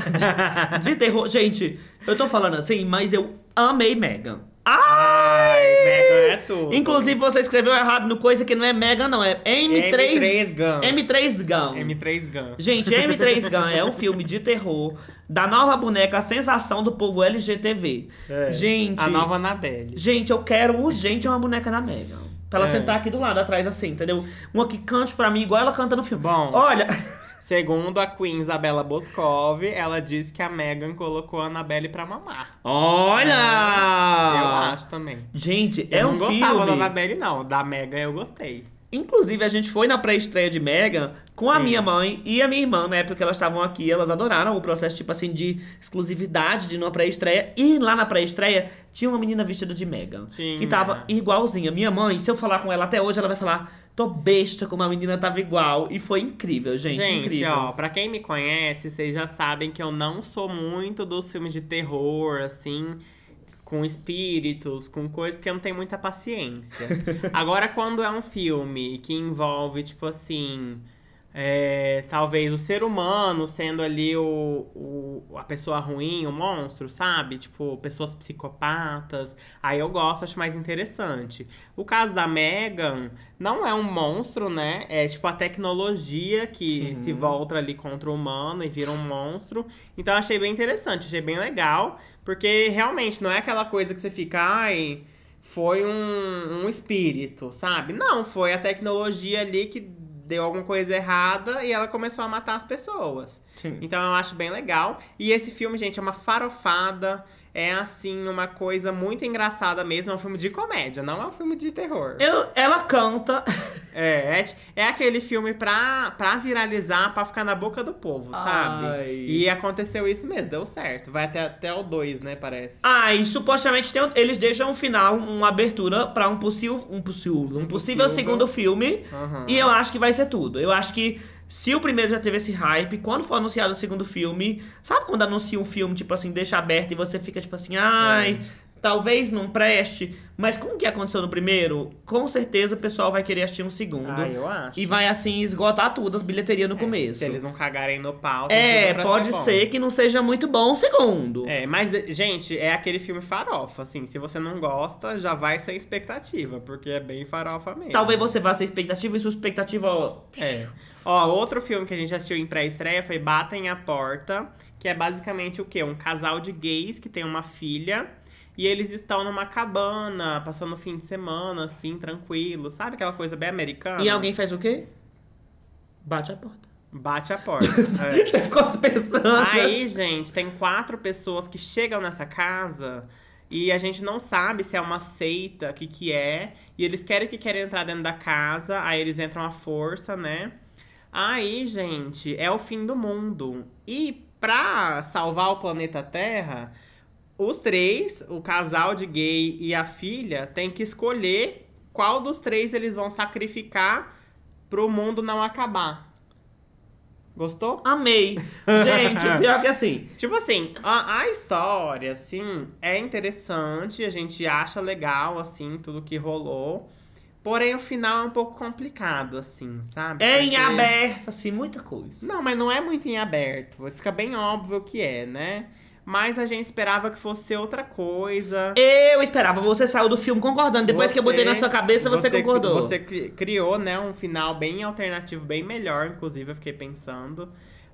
de, de terror. Gente, eu tô falando assim, mas eu amei Megan. Ai, Tudo. Inclusive, você escreveu errado no coisa que não é Megan, não. É M3... M3 Gun. M3 Gun. M3 Gun. Gente, M3 Gun é um filme de terror da nova boneca, a sensação do povo LGTV. É. Gente... A nova Anabelle. Gente, eu quero urgente uma boneca da Megan. Pra ela É. sentar aqui do lado, atrás, assim, entendeu? Uma que cante pra mim igual ela canta no filme. Bom. Olha, Segundo a Queen Isabela Boscov, ela disse que a Megan colocou a Annabelle pra mamar. olha! Eu acho também. Gente, Eu é não um gostava da filme. Annabelle, não. Da Megan eu gostei. Inclusive, a gente foi na pré-estreia de Megan com a Sim. minha mãe e a minha irmã, na época que elas estavam aqui, elas adoraram o processo, tipo assim, de exclusividade de ir numa pré-estreia. E lá na pré-estreia tinha uma menina vestida de Megan. Tinha. Que tava igualzinha. Minha mãe, se eu falar com ela até hoje, ela vai falar: tô besta como a menina tava igual. E foi incrível, gente. Gente, incrível. ó, pra quem me conhece, vocês já sabem que eu não sou muito dos filmes de terror, assim, com espíritos, com coisas, porque eu não tenho muita paciência. (laughs) Agora, quando é um filme que envolve, tipo assim. É, talvez o ser humano sendo ali o, o- a pessoa ruim, o monstro, sabe? Tipo, pessoas psicopatas. Aí eu gosto, acho mais interessante. O caso da Megan não é um monstro, né? É tipo a tecnologia que Sim. se volta ali contra o humano e vira um monstro. Então eu achei bem interessante, achei bem legal. Porque realmente não é aquela coisa que você fica, ai, foi um, um espírito, sabe? Não, foi a tecnologia ali que deu alguma coisa errada e ela começou a matar as pessoas. Sim. Então eu acho bem legal. E esse filme, gente, é uma farofada. É assim, uma coisa muito engraçada mesmo. É um filme de comédia, não é um filme de terror. Eu, ela canta. É, é, é aquele filme pra, pra viralizar, pra ficar na boca do povo, sabe? Ai. E aconteceu isso mesmo, deu certo. Vai até, até o 2, né, parece. Ah, e supostamente tem, um- eles deixam um final, uma abertura pra um possível, um possível, um, possível possível. segundo filme. Aham. E eu acho que vai ser tudo. Eu acho que se o primeiro já teve esse hype, quando for anunciado o segundo filme, sabe quando anuncia um filme, tipo assim, deixa aberto e você fica tipo assim, ai, talvez não preste. Mas como que aconteceu no primeiro, com certeza o pessoal vai querer assistir um segundo. Ah, eu acho. E vai assim esgotar tudo, as bilheterias no começo. Se eles não cagarem no pau. É, pode bom. ser que não seja muito bom o segundo. É, mas, gente, é aquele filme farofa, assim. Se você não gosta, já vai sem expectativa, porque é bem farofa mesmo. Talvez você vá sem expectativa e sua expectativa, ó, É. Ó, outro filme que a gente assistiu em pré-estreia foi Batem a Porta, que é basicamente o quê? Um casal de gays que tem uma filha e eles estão numa cabana, passando o fim de semana, assim, tranquilo. Sabe aquela coisa bem americana? E alguém faz o quê? Bate a porta. Bate a (laughs) porta. É. Você ficou pensando. Aí, gente, tem quatro pessoas que chegam nessa casa E a gente não sabe se é uma seita, o que que é. E eles querem que querem entrar dentro da casa, aí eles entram à força, né? Aí, gente, é o fim do mundo. E pra salvar o planeta Terra, os três, o casal de gay e a filha, tem que escolher qual dos três eles vão sacrificar pro mundo não acabar. Gostou? Amei. Gente, pior que assim. Tipo assim, a, a história, assim, é interessante, a gente acha legal, assim, tudo que rolou. Porém, o final é um pouco complicado, assim, sabe? É em Porque- aberto, assim, muita coisa. Não, mas não é muito em aberto. Fica bem óbvio que é, né? Mas a gente esperava que fosse outra coisa. Eu esperava, você saiu do filme concordando. Depois que eu botei na sua cabeça, você, concordou. Você cri- criou, né, um final bem alternativo, bem melhor, inclusive, eu fiquei pensando.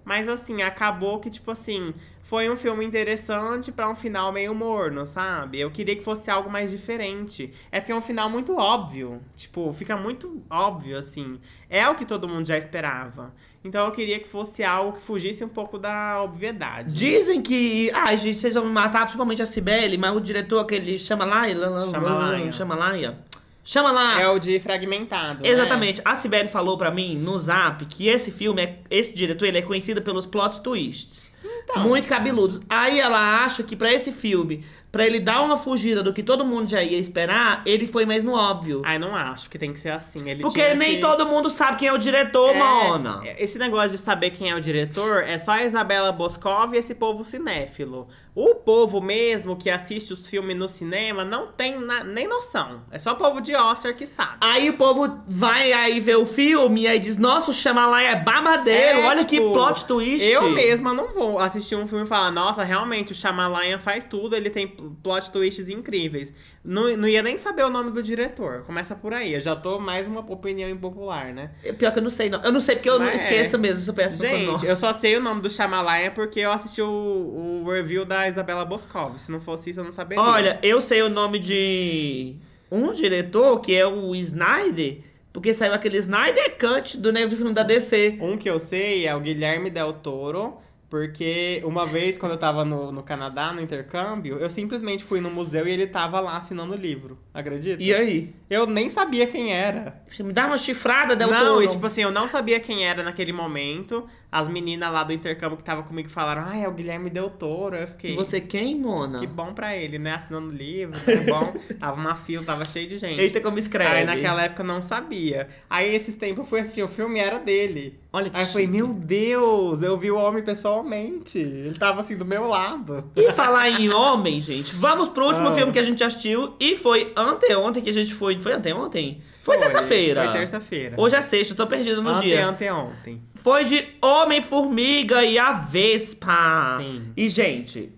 Mas assim, acabou que, tipo assim, foi um filme interessante pra um final meio morno, sabe? Eu queria que fosse algo mais diferente. É porque é um final muito óbvio. Tipo, fica muito óbvio, assim. É o que todo mundo já esperava. Então eu queria que fosse algo que fugisse um pouco da obviedade. Dizem que. Ai, gente, vocês vão matar, principalmente a Cibele, mas o diretor, aquele Chamalaia. Chamalaia. Chamalaia. Chamalaia. É o de fragmentado. né? Exatamente. A Cibele falou pra mim no zap que esse filme, é, esse diretor, ele é conhecido pelos plot twists. Então. Muito cabeludos. Aí ela acha que pra esse filme, pra ele dar uma fugida do que todo mundo já ia esperar, ele foi mais no óbvio. Ai, não acho que tem que ser assim. Ele Porque nem que- todo mundo sabe quem é o diretor, É, Mona. Esse negócio de saber quem é o diretor é só a Isabela Boscov e esse povo cinéfilo. O povo mesmo que assiste os filmes no cinema não tem na- nem noção. É só o povo de Oscar que sabe. Aí o povo vai aí ver o filme e aí diz, nossa, o Shyamalan é babadeiro, É, olha que tipo, plot twist. Eu mesma não vou assistir um filme e falar, nossa, realmente o Shyamalan faz tudo, ele tem plot twists incríveis. Não, não ia nem saber o nome do diretor. Começa por aí. Eu já tô mais uma opinião impopular, né? Pior que eu não sei, não. Eu não sei porque eu não Mas é. esqueço mesmo, se eu peço Gente, eu só sei o nome do Shyamalan porque eu assisti o, o review da Isabela Boscov. Se não fosse isso, eu não saberia. Olha, eu sei o nome de um diretor, que é o Snyder, porque saiu aquele Snyder Cut do novo filme da DC. Um que eu sei é o Guilherme Del Toro, porque uma vez, quando eu tava no, no Canadá, no intercâmbio, eu simplesmente fui no museu e ele tava lá assinando o livro. Acredita? E aí? Eu nem sabia quem era. Você me dá uma chifrada, Del não, Toro. e tipo assim, eu não sabia quem era naquele momento. As meninas lá do intercâmbio que tava comigo falaram, ah, é o Guilherme Del Toro. Eu fiquei. E você quem, Mona? Que bom pra ele, né? Assinando o livro, que bom. (laughs) tava uma fila, tava cheio de gente. Eita, como escreve. Aí naquela época eu não sabia. Aí esses tempos eu fui assistir o filme era dele. Olha que Aí eu falei, chique. meu Deus, eu vi o homem pessoalmente. Ele tava assim do meu lado. E falar em homem, gente, vamos pro último Ah. filme que a gente assistiu. E foi anteontem que a gente foi. Foi anteontem? Foi, terça-feira. Foi terça-feira. Hoje é sexta, eu tô perdido nos Ante, dias. anteontem. Foi de Homem-Formiga e a Vespa. Sim. E, gente,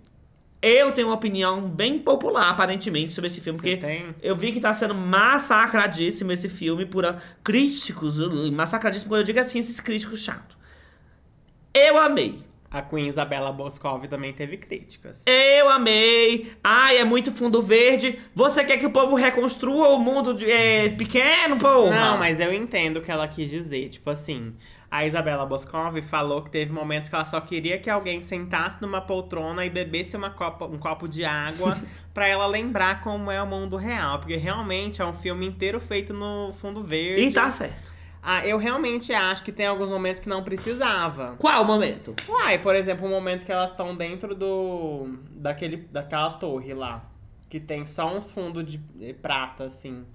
eu tenho uma opinião bem popular, aparentemente, sobre esse filme, Você porque tem? eu vi que tá sendo massacradíssimo esse filme por críticos. Massacradíssimo, quando eu digo assim, esses críticos chatos. Eu amei. A Queen Isabela Boscov também teve críticas. Eu amei. Ai, é muito fundo verde. Você quer que o povo reconstrua o mundo de, é, pequeno, porra? Não, mas eu entendo o que ela quis dizer. Tipo assim, a Isabela Boscov falou que teve momentos que ela só queria que alguém sentasse numa poltrona e bebesse uma copa, um copo de água (laughs) pra ela lembrar como é o mundo real. Porque realmente é um filme inteiro feito no fundo verde. E tá certo. Ah, eu realmente acho que tem alguns momentos que não precisava. Qual o momento? Uai, por exemplo, o momento que elas estão dentro do. daquele, daquela torre lá. Que tem só uns fundos de prata, assim.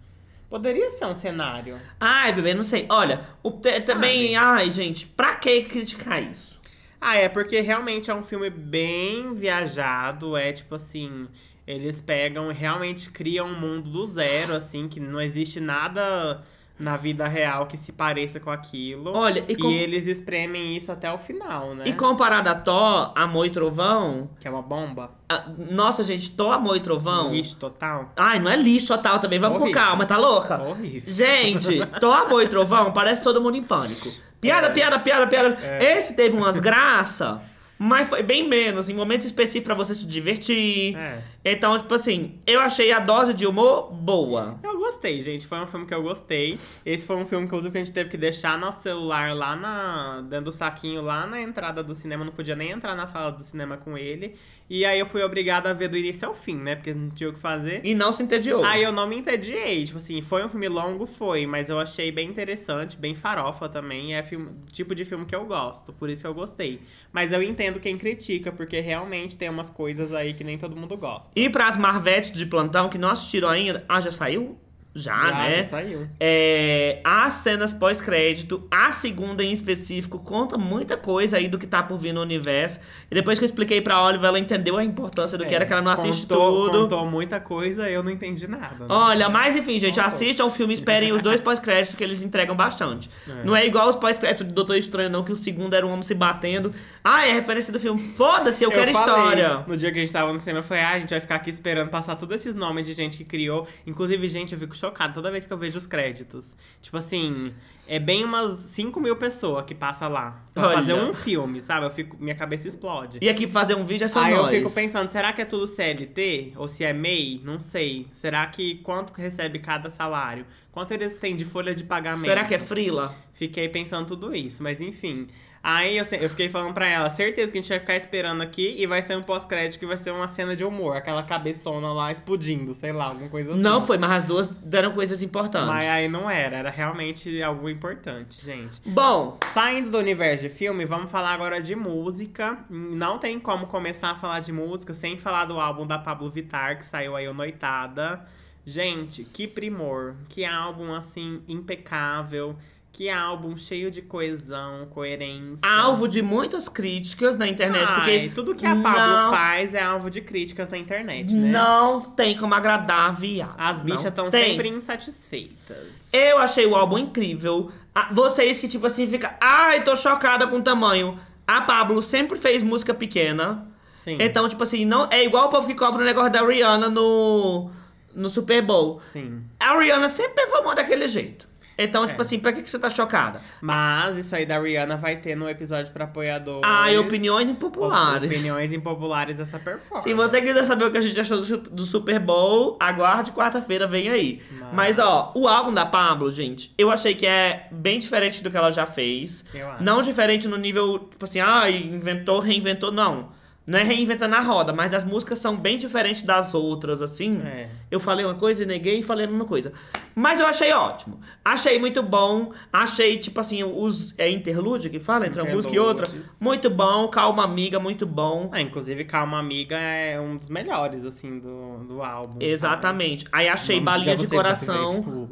Poderia ser um cenário. Ai, bebê, não sei. Olha, o, também. Ai, gente, pra que criticar isso? Ah, é porque realmente é um filme bem viajado. É tipo assim. Eles pegam e realmente criam um mundo do zero, assim, que não existe nada na vida real que se pareça com aquilo. Olha, e, E, com- eles espremem isso até o final, né? e comparado a Thor, Amor e Trovão. Que é uma bomba. a- nossa, gente, Thor, Amor e Trovão. Lixo total. Ai, não é lixo total também. Vamos Horrível. com calma, tá louca? Horrível. Gente, (laughs) Thor, Amor e Trovão parece todo mundo em pânico. Piada, É. piada, piada, piada. É. Esse teve umas graças. Mas foi bem menos, em momentos específicos pra você se divertir. É. Então, tipo assim, eu achei a dose de humor boa. Eu gostei, gente. Foi um filme que eu gostei. Esse foi um filme que, inclusive, que a gente teve que deixar nosso celular lá na. dentro do saquinho, lá na entrada do cinema. Não podia nem entrar na sala do cinema com ele. E aí eu fui obrigada a ver do início ao fim, né? Porque não tinha o que fazer. E não se entediou. Aí eu não me entediei. Tipo assim, foi um filme longo, foi. Mas eu achei bem interessante, bem farofa também. É filme, tipo de filme que eu gosto. Por isso que eu gostei. Mas eu entendo quem critica, porque realmente tem umas coisas aí que nem todo mundo gosta. E pras Marvetes de plantão que não assistiram ainda. Ah, já saiu? Já, né? já saiu. É, as cenas pós-crédito, a segunda em específico, conta muita coisa aí do que tá por vir no universo. E depois que eu expliquei pra Oliver, ela entendeu a importância do que era que ela não assiste É, contou, tudo. Contou muita coisa, eu não entendi nada. né? Olha, mas enfim, gente, Contou. assistam o filme, esperem os dois pós-créditos que eles entregam bastante. É. Não é igual os pós-créditos do Doutor Estranho, não, que o segundo era um homem se batendo. Ah, é referência do filme. Foda-se, eu, quero falei, história. No dia que a gente tava no cinema, eu falei, ah, a gente vai ficar aqui esperando passar todos esses nomes de gente que criou. Inclusive, gente, eu fico chocado toda vez que eu vejo os créditos. Tipo assim, é bem umas 5 mil pessoas que passa lá. Pra Olha. fazer um filme, sabe? Eu fico, minha cabeça explode. E aqui fazer um vídeo é só Aí nós. eu fico pensando, será que é tudo CLT? Ou se é MEI? Não sei. Será que quanto recebe cada salário? Quanto eles têm de folha de pagamento? Será que é frila? Fiquei pensando tudo isso, mas enfim. Aí eu, eu fiquei falando pra ela, certeza que a gente vai ficar esperando aqui e vai ser um pós-crédito que vai ser uma cena de humor, aquela cabeçona lá explodindo, sei lá, alguma coisa assim. Não foi, mas as duas deram coisas importantes. Mas aí não era, era realmente algo importante, gente. Bom, Saindo do universo de filme, vamos falar agora de música. Não tem como começar a falar de música sem falar do álbum da Pablo Vittar, que saiu aí o Noitada. Gente, que primor, que álbum assim impecável, que álbum cheio de coesão, coerência. alvo de muitas críticas na internet, Ai, porque tudo que a Pablo faz é alvo de críticas na internet, né? não tem como agradar viado. As bichas estão sempre insatisfeitas. Eu achei o álbum incrível. Vocês que, tipo assim, fica. Ai, tô chocada com o tamanho. A Pablo sempre fez música pequena. Sim. Então, tipo assim, não é igual o povo que cobra o negócio da Rihanna no, no Super Bowl. Sim. A Rihanna sempre performou daquele jeito. Então, tipo É. assim, pra que, que você tá chocada? Mas isso aí da Rihanna vai ter no episódio pra apoiadores. Ah, e opiniões impopulares. Opiniões impopulares dessa performance. Se você quiser saber o que a gente achou do Super Bowl, aguarde quarta-feira, vem aí. Mas- Mas... ó, o álbum da Pablo, gente, eu achei que é bem diferente do que ela já fez. Eu acho. Não diferente no nível, tipo assim, ah, inventou, reinventou, não. Não é reinventando a roda, mas as músicas são bem diferentes das outras, assim. É. Eu falei uma coisa e neguei e falei a mesma coisa. Mas eu achei ótimo. Achei muito bom. Achei, tipo assim, os. É interlude que fala entre uma música e outra? Muito bom. Calma, amiga, muito bom. Ah, inclusive, Calma Amiga é um dos melhores, assim, do, do álbum. Exatamente. Aí achei sabe? balinha de você coração.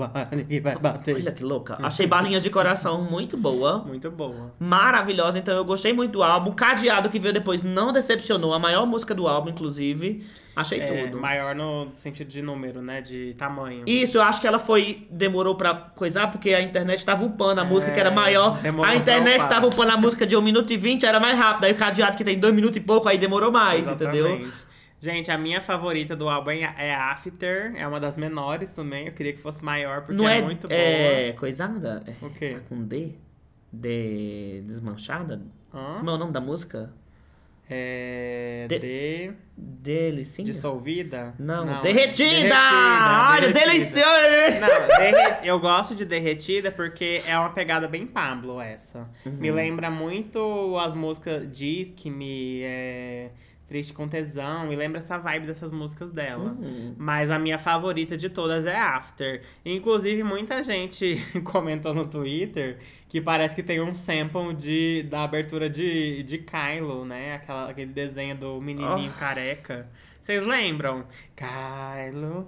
bater. Olha que louca. Achei balinha de coração muito boa. (laughs) Muito boa. Maravilhosa. Então eu gostei muito do álbum. Cadeado que veio depois não decepcionou. A maior música do álbum, inclusive. Achei É, tudo. maior no sentido de número, né? De tamanho. Isso, eu acho que ela foi. Demorou pra coisar, porque a internet tava upando a música que era maior. A internet upar. tava upando a música de 1 minuto e 20, era mais rápido. Aí o cadeado que tem 2 minutos e pouco, aí demorou mais, entendeu? Exatamente. Gente, a minha favorita do álbum é é After. É uma das menores também. Eu queria que fosse maior, porque Não é, é, muito boa. é coisada? É, O quê? é com D? D. Desmanchada? Hã? Como é o nome da música? É. De- De... Delicinha? Dissolvida? Não, Não, derretida! Olha! Não, derre- eu gosto de Derretida porque é uma pegada bem Pablo essa. Uhum. Me lembra muito as músicas Diz que me é, Triste com Tesão. Me lembra essa vibe dessas músicas dela. Uhum. Mas a minha favorita de todas é After. Inclusive, muita gente (laughs) comentou no Twitter que parece que tem um sample de, da abertura de, de Kylo, né? Aquela, aquele desenho do menininho Oh. careca. Vocês lembram? Kylo.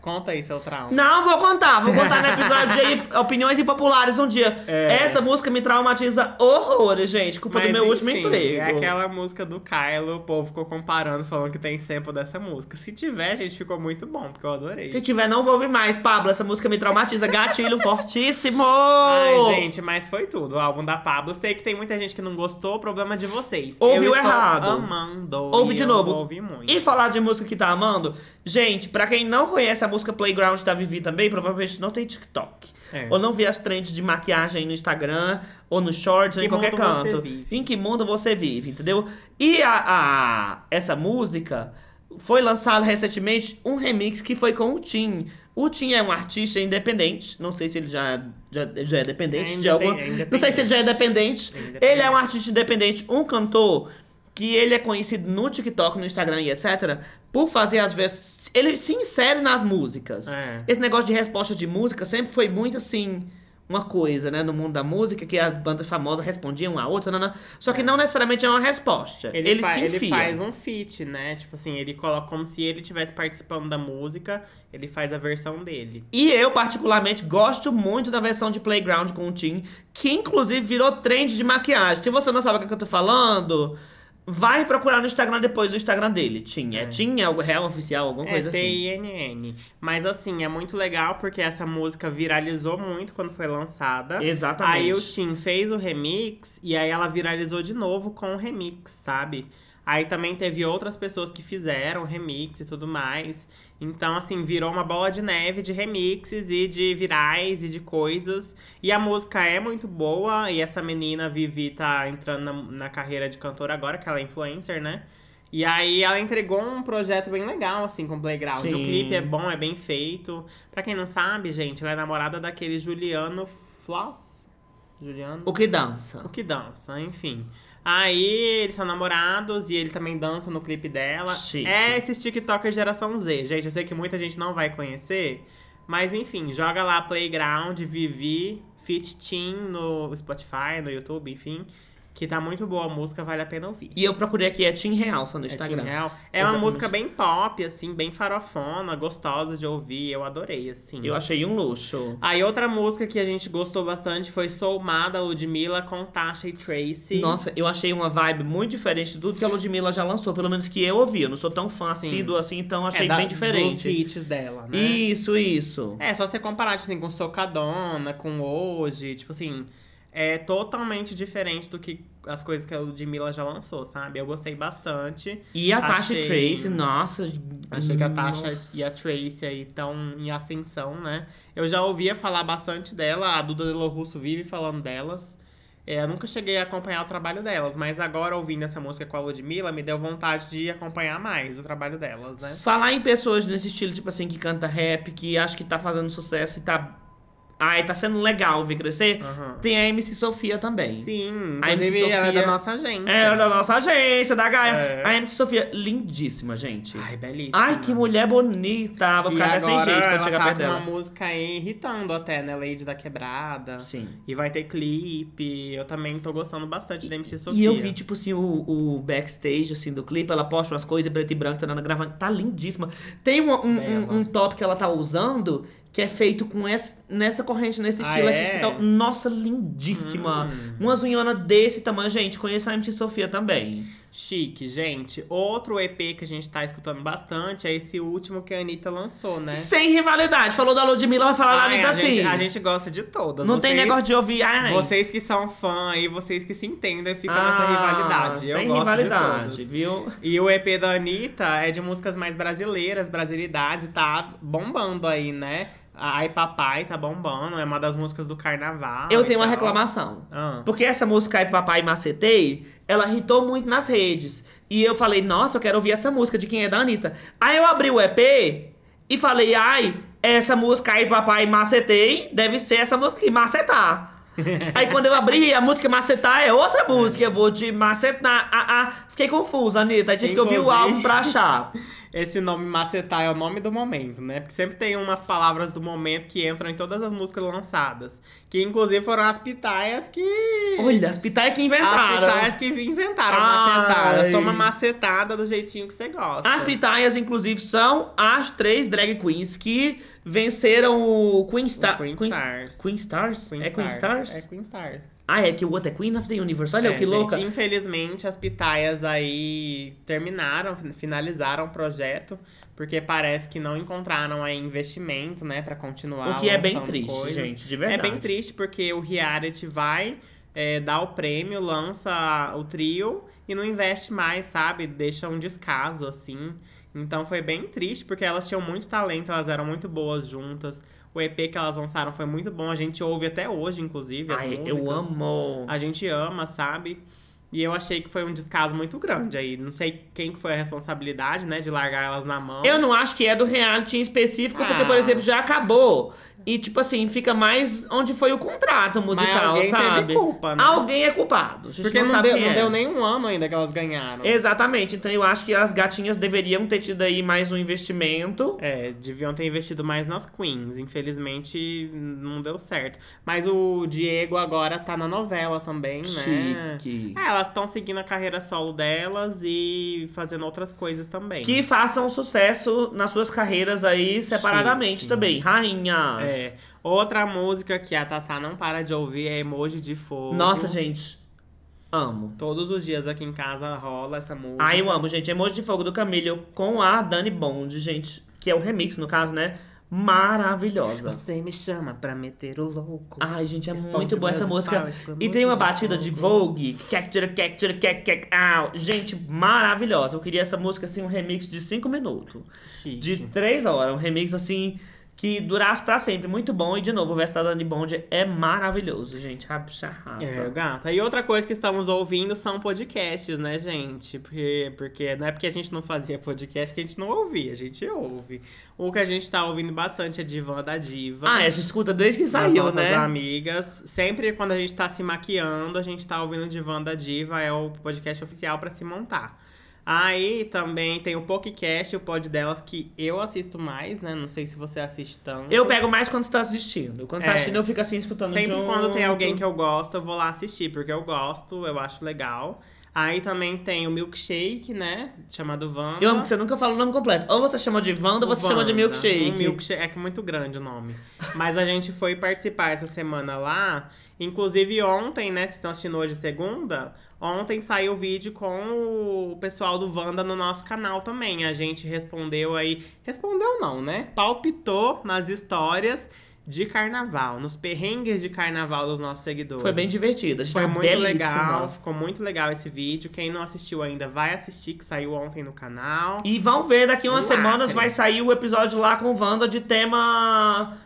Conta aí seu trauma. Não, vou contar. Vou contar no episódio de (laughs) Opiniões Impopulares um dia. É. Essa música me traumatiza horrores, gente. Culpa do meu último enfim, emprego. É aquela música do Kylo, o povo ficou comparando, falando que tem sample dessa música. Se tiver, gente, ficou muito bom, porque eu adorei. Se tiver, não vou ouvir mais. Pablo, essa música me traumatiza. Gatilho (laughs) fortíssimo! Ai, gente, mas foi tudo. O álbum da Pablo. Sei que tem muita gente que não gostou, o problema é de vocês. Ouviu eu errado. amando. Ouve de novo. vou ouvir muito. E falar de música que tá amando, gente, pra quem não conhece a música Playground da Vivi também, provavelmente não tem TikTok. É. Ou não vê as trends de maquiagem no Instagram, ou no Shorts, ou em qualquer canto. vive? Em que mundo você vive, entendeu? E a, a- essa música foi lançada recentemente um remix que foi com o Tim. O Tim é um artista independente. Não sei se ele já, já, já é dependente É de alguma. é Não sei se ele já é dependente. É. Ele é um artista independente, um cantor que ele é conhecido no TikTok, no Instagram e etc. Por fazer as vezes. Ele se insere nas músicas. É. Esse negócio de resposta de música sempre foi muito assim. Uma coisa, né, no mundo da música, que as bandas famosas respondiam uma a outra, não, não. só que não necessariamente é uma resposta. Ele, fa- se enfia. ele faz um feat, né? Tipo assim, ele coloca como se ele estivesse participando da música, ele faz a versão dele. E eu, particularmente, gosto muito da versão de Playground com o Tim, que inclusive virou trend de maquiagem. Se você não sabe o que eu tô falando, vai procurar no Instagram depois do Instagram dele. Tim. É, Tim, é o real oficial, alguma É, coisa assim. T-I-N-N. Mas assim, é muito legal porque essa música viralizou muito quando foi lançada. Exatamente. Aí o Tim fez o remix e aí ela viralizou de novo com o remix, sabe? Aí também teve outras pessoas que fizeram remix e tudo mais. Então, assim, virou uma bola de neve de remixes e de virais e de coisas. E a música é muito boa. E essa menina, Vivi, tá entrando na, na carreira de cantora agora, que ela é influencer, né? E aí ela entregou um projeto bem legal, assim, com Playground. Sim. O clipe é bom, é bem feito. Pra quem não sabe, gente, ela é namorada daquele Juliano Floss. Juliano? O que dança? O que dança, enfim. Aí eles são namorados e ele também dança no clipe dela. Chique. É esses TikTokers geração Z, gente. Eu sei que muita gente não vai conhecer. Mas enfim, joga lá Playground, Vivi, Fit Team no Spotify, no YouTube, enfim. Que tá muito boa a música, vale a pena ouvir. E eu procurei aqui, é Tim Real, só no É Instagram. Team Real. É uma Exatamente. música bem pop, assim, bem farofona, gostosa de ouvir. Eu adorei, assim. Eu achei um luxo. Aí outra música que a gente gostou bastante foi Soul Ma, da Ludmilla, com Tasha e Tracy. Nossa, eu achei uma vibe muito diferente tudo que a Ludmilla já lançou, pelo menos que eu ouvi. Eu não sou tão fã Sim. assíduo assim, então É, achei da- bem Dos diferente. hits dela, né? Isso, isso. É, só você comparar, tipo assim, com Socadona, com Hoje, tipo assim, é totalmente diferente do que as coisas que a Ludmilla já lançou, sabe? Eu gostei bastante. E a Tasha Achei- Trace, nossa. Achei que a Tasha nossa. e a Tracy aí estão em ascensão, né? Eu já ouvia falar bastante dela, a Duda Delo Russo vive falando delas. É, eu nunca cheguei a acompanhar o trabalho delas, mas agora ouvindo essa música com a Ludmilla, me deu vontade de acompanhar mais o trabalho delas, né? Falar em pessoas nesse estilo, tipo assim, que canta rap, que acho que tá fazendo sucesso e tá. Ai, tá sendo legal ver crescer. Aham. Tem a MC Sofia também. Sim, A MC inclusive ela é Sofia- da nossa agência. É, da nossa agência, da Gaia. É. A MC Sofia, lindíssima, gente. Ai, belíssima. Ai, que mulher bonita. Vou E ficar até sem jeito quando ela chegar tá perto dela. uma música aí irritando até, né? Lady da Quebrada. Sim. E vai ter clipe. Eu também tô gostando bastante da MC Sofia. E eu vi, tipo assim, o, o backstage, assim, do clipe. Ela posta umas coisas preto e branco, tá gravando. Tá lindíssima. Tem um, um, um, um top que ela tá usando que é feito com essa, nessa corrente, nesse Ah, estilo é? aqui. que você tá- Nossa, lindíssima. Hum. Uma zunhona desse tamanho. Gente, conheço a MC Sofia também. Chique, gente. Outro EP que a gente tá escutando bastante é esse último que a Anitta lançou, né? Sem rivalidade. Falou da Ludmilla, vai falar da Ai, Anitta a, sim. gente, a gente gosta de todas. Não tem Vocês- negócio de ouvir. Ai, Vocês que são fã e vocês que se entendem, ficam ah, nessa rivalidade. Eu Sem gosto rivalidade, de todas. viu? E o EP da Anitta é de músicas mais brasileiras, brasilidades, e tá bombando aí, né? Ai Papai tá bombando, é uma das músicas do carnaval. Eu tenho uma tal. reclamação. Ah. Porque essa música aí, Papai Macetei, ela hitou muito nas redes. E eu falei, nossa, eu quero ouvir essa música de quem é da Anitta. Aí eu abri o EP e falei, ai, essa música aí, Papai Macetei, deve ser essa música aqui, Macetar. (laughs) aí quando eu abri, a música Macetar é outra música, eu vou te macetar. Ah, ah. Fiquei confusa, Anitta. Aí tive que ouvir o álbum pra achar. (laughs) Esse nome macetar é o nome do momento, né? Porque sempre tem umas palavras do momento que entram em todas as músicas lançadas. Que inclusive foram as pitaias que. Olha, as pitaias que As inventaram. pitaias que inventaram Ai. macetada. Toma macetada do jeitinho que você gosta. As pitaias, inclusive, são as três drag queens que venceram o Queen, Star... O Queen Queen Stars. Queen Stars? Queen é Queen Stars? É Queen Stars. Ah, é que o outro é Queen of the Universe. Olha É, que gente, louca. Infelizmente, as pitaias aí terminaram, fin- finalizaram o projeto, porque parece que não encontraram aí investimento, né, pra continuar O que é bem triste, coisas. gente, de É verdade. bem triste, porque o reality vai é, dar o prêmio, lança o trio e não investe mais, sabe? Deixa um descaso, assim. Então foi bem triste, porque elas tinham muito talento, elas eram muito boas juntas. O EP que elas lançaram foi muito bom, a gente ouve até hoje, inclusive, as Ai, músicas. eu amo. A gente ama, sabe? E eu achei que foi um descaso muito grande aí. Não sei quem que foi a responsabilidade, né, de largar elas na mão. Eu não acho que é do reality em específico, porque, Ah. por exemplo, já acabou. E, tipo assim, fica mais onde foi o contrato musical, alguém teve sabe? culpa, né? Alguém é culpado. Porque não, não, deu, não é. deu nem um ano ainda que elas ganharam. Exatamente. Então eu acho que as gatinhas deveriam ter tido aí mais um investimento. É, deviam ter investido mais nas queens. Infelizmente, não deu certo. Mas o Diego agora tá na novela também, né? Chique. É, elas estão seguindo a carreira solo delas e fazendo outras coisas também. Que façam sucesso nas suas carreiras aí separadamente Chique. também. Rainhas. É. Outra música que a Tatá não para de ouvir é Emoji de Fogo. Nossa, gente. Amo. Todos os dias aqui em casa rola essa música. Ai, eu amo, gente. Emoji de Fogo do Camilo com a Dani Bond, gente. Que é o remix, no caso, né? Maravilhosa. Você me chama pra meter o louco. Ai, gente, é Responde muito boa essa música. E tem uma batida de. Vogue. Cactura, cac, cac, au. Gente, maravilhosa. Eu queria essa música, assim, um remix de 5 minutos. Chique. De 3 horas. Um remix, assim, que durasse pra sempre. Muito bom. E, de novo, o verso da Dani Bond é maravilhoso, gente. A bicha arrasa. É, gata. E outra coisa que estamos ouvindo são podcasts, né, gente? Porque, porque não é porque a gente não fazia podcast que a gente não ouvia, a gente ouve. O que a gente tá ouvindo bastante é Divan da Diva. Ah, a gente escuta desde que saiu, nossas né? amigas. Sempre quando a gente tá se maquiando, a gente tá ouvindo Divan da Diva, é o podcast oficial pra se montar. Aí também tem o PokeCast, o pod delas, que eu assisto mais, né? Não sei se você assiste tanto. Eu pego mais quando você tá assistindo. Quando você tá É. assistindo, eu fico assim, escutando Sempre junto. quando tem alguém que eu gosto, eu vou lá assistir, porque eu gosto, eu acho legal. Aí também tem o Milkshake, né? Chamado Wanda. Eu amo que você nunca fala o nome completo. Ou você chama de Wanda ou você chama de Wanda. Milkshake. Um milkshake. É que é muito grande o nome. Mas a gente foi participar essa semana lá. Inclusive ontem, né? Vocês estão assistindo hoje segunda. Ontem saiu o vídeo com o pessoal do Wanda no nosso canal também. A gente respondeu aí. Respondeu não, né? Palpitou nas histórias de carnaval, nos perrengues de carnaval dos nossos seguidores. Foi bem divertido. A gente Foi tá muito belíssima. legal, ficou muito legal esse vídeo. Quem não assistiu ainda, vai assistir, que saiu ontem no canal. E vão ver, daqui umas Lacre. semanas vai sair o episódio lá com o Wanda de tema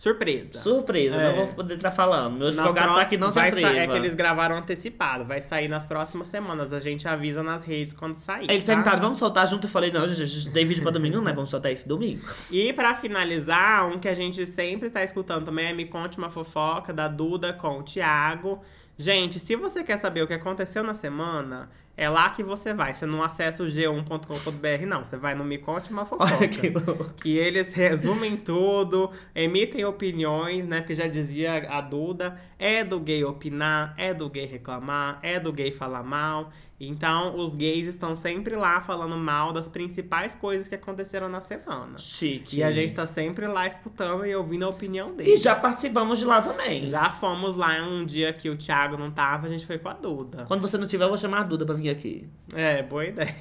Surpresa. surpresa. É. Não vou poder estar falando. Meu advogado tá aqui, não se vai sa- atreva. É que eles gravaram antecipado, vai sair nas próximas semanas. A gente avisa nas redes quando sair. Eles tá? perguntaram, vamos soltar junto? Eu falei, não, gente, a gente tem vídeo pra domingo, né? Vamos soltar esse domingo. E pra finalizar, um que a gente sempre tá escutando também é Me Conte uma Fofoca, da Duda com o Thiago. Gente, se você quer saber o que aconteceu na semana, é lá que você vai. Você não acessa o g1.com.br, não. Você vai no Me Conte uma Fofoca. Olha que louco. que eles resumem tudo, emitem opiniões, né? Porque já dizia a Duda, é do gay opinar, é do gay reclamar, é do gay falar mal. Então, os gays estão sempre lá falando mal das principais coisas que aconteceram na semana. Chique. E a gente tá sempre lá escutando e ouvindo a opinião E deles. já participamos de lá também. Já fomos lá um dia que o Thiago não tava, a gente foi com a Duda. Quando você não tiver, eu vou chamar a Duda pra vir aqui. É, boa ideia.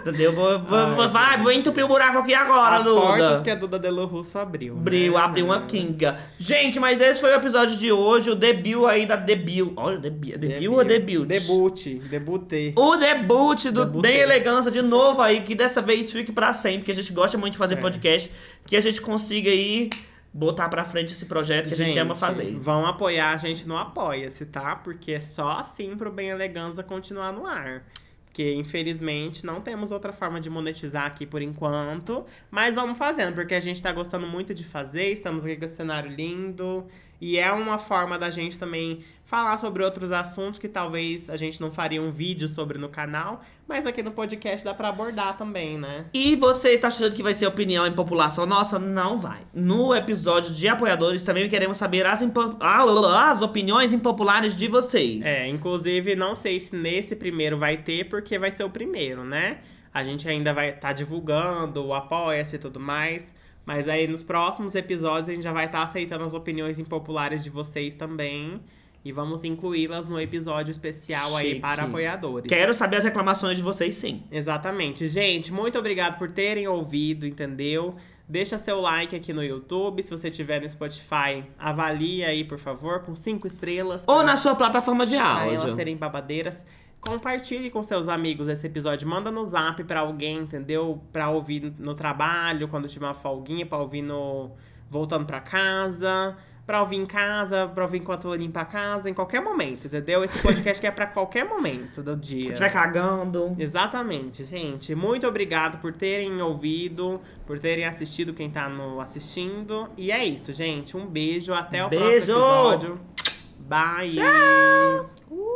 Entendeu? Vou, vou, Ai, vai, gente. vou entupir o buraco aqui agora, As Duda. portas que a Duda Delo Russo abriu. Abriu, né? abriu uma kinga. Gente, mas esse foi o episódio de hoje, o debut aí da debut. Olha, debut, debut ou debut? Debut, debutei. O debut do Debutei. Bem Elegância de novo aí, que dessa vez fique pra sempre, que a gente gosta muito de fazer É. podcast, que a gente consiga aí botar pra frente esse projeto que a gente ama fazer. Vão apoiar a gente no Apoia-se, tá? Porque é só assim pro Bem Eleganza continuar no ar. Porque, infelizmente, não temos outra forma de monetizar aqui por enquanto. Mas vamos fazendo, porque a gente tá gostando muito de fazer, estamos aqui com esse cenário lindo. E é uma forma da gente também falar sobre outros assuntos que talvez a gente não faria um vídeo sobre no canal. Mas aqui no podcast dá pra abordar também, né? E você tá achando que vai ser opinião impopular só nossa? Não vai. No episódio de apoiadores também queremos saber as, impo- ah, as opiniões impopulares de vocês. É, inclusive, não sei se nesse primeiro vai ter, porque vai ser o primeiro, né? A gente ainda vai estar divulgando o Apoia-se e tudo mais. Mas aí nos próximos episódios a gente já vai estar aceitando as opiniões impopulares de vocês também. E vamos incluí-las no episódio especial aí Chique. para apoiadores. Quero saber as reclamações de vocês, sim. Exatamente. Gente, muito obrigado por terem ouvido, entendeu? Deixa seu like aqui no YouTube. Se você estiver no Spotify, avalie aí, por favor, com cinco estrelas. Ou na sua plataforma de para áudio. elas serem babadeiras. Compartilhe com seus amigos esse episódio. Manda no zap pra alguém, entendeu? Pra ouvir no trabalho, quando tiver uma folguinha, pra ouvir no... voltando pra casa. Pra ouvir em casa, pra ouvir enquanto limpa a casa, em qualquer momento, entendeu? Esse podcast que é pra qualquer momento do dia. Estiver cagando. Exatamente, gente. Muito obrigado por terem ouvido, por terem assistido quem tá no assistindo. E é isso, gente. Um beijo, até o Beijo! próximo episódio. Bye! Tchau!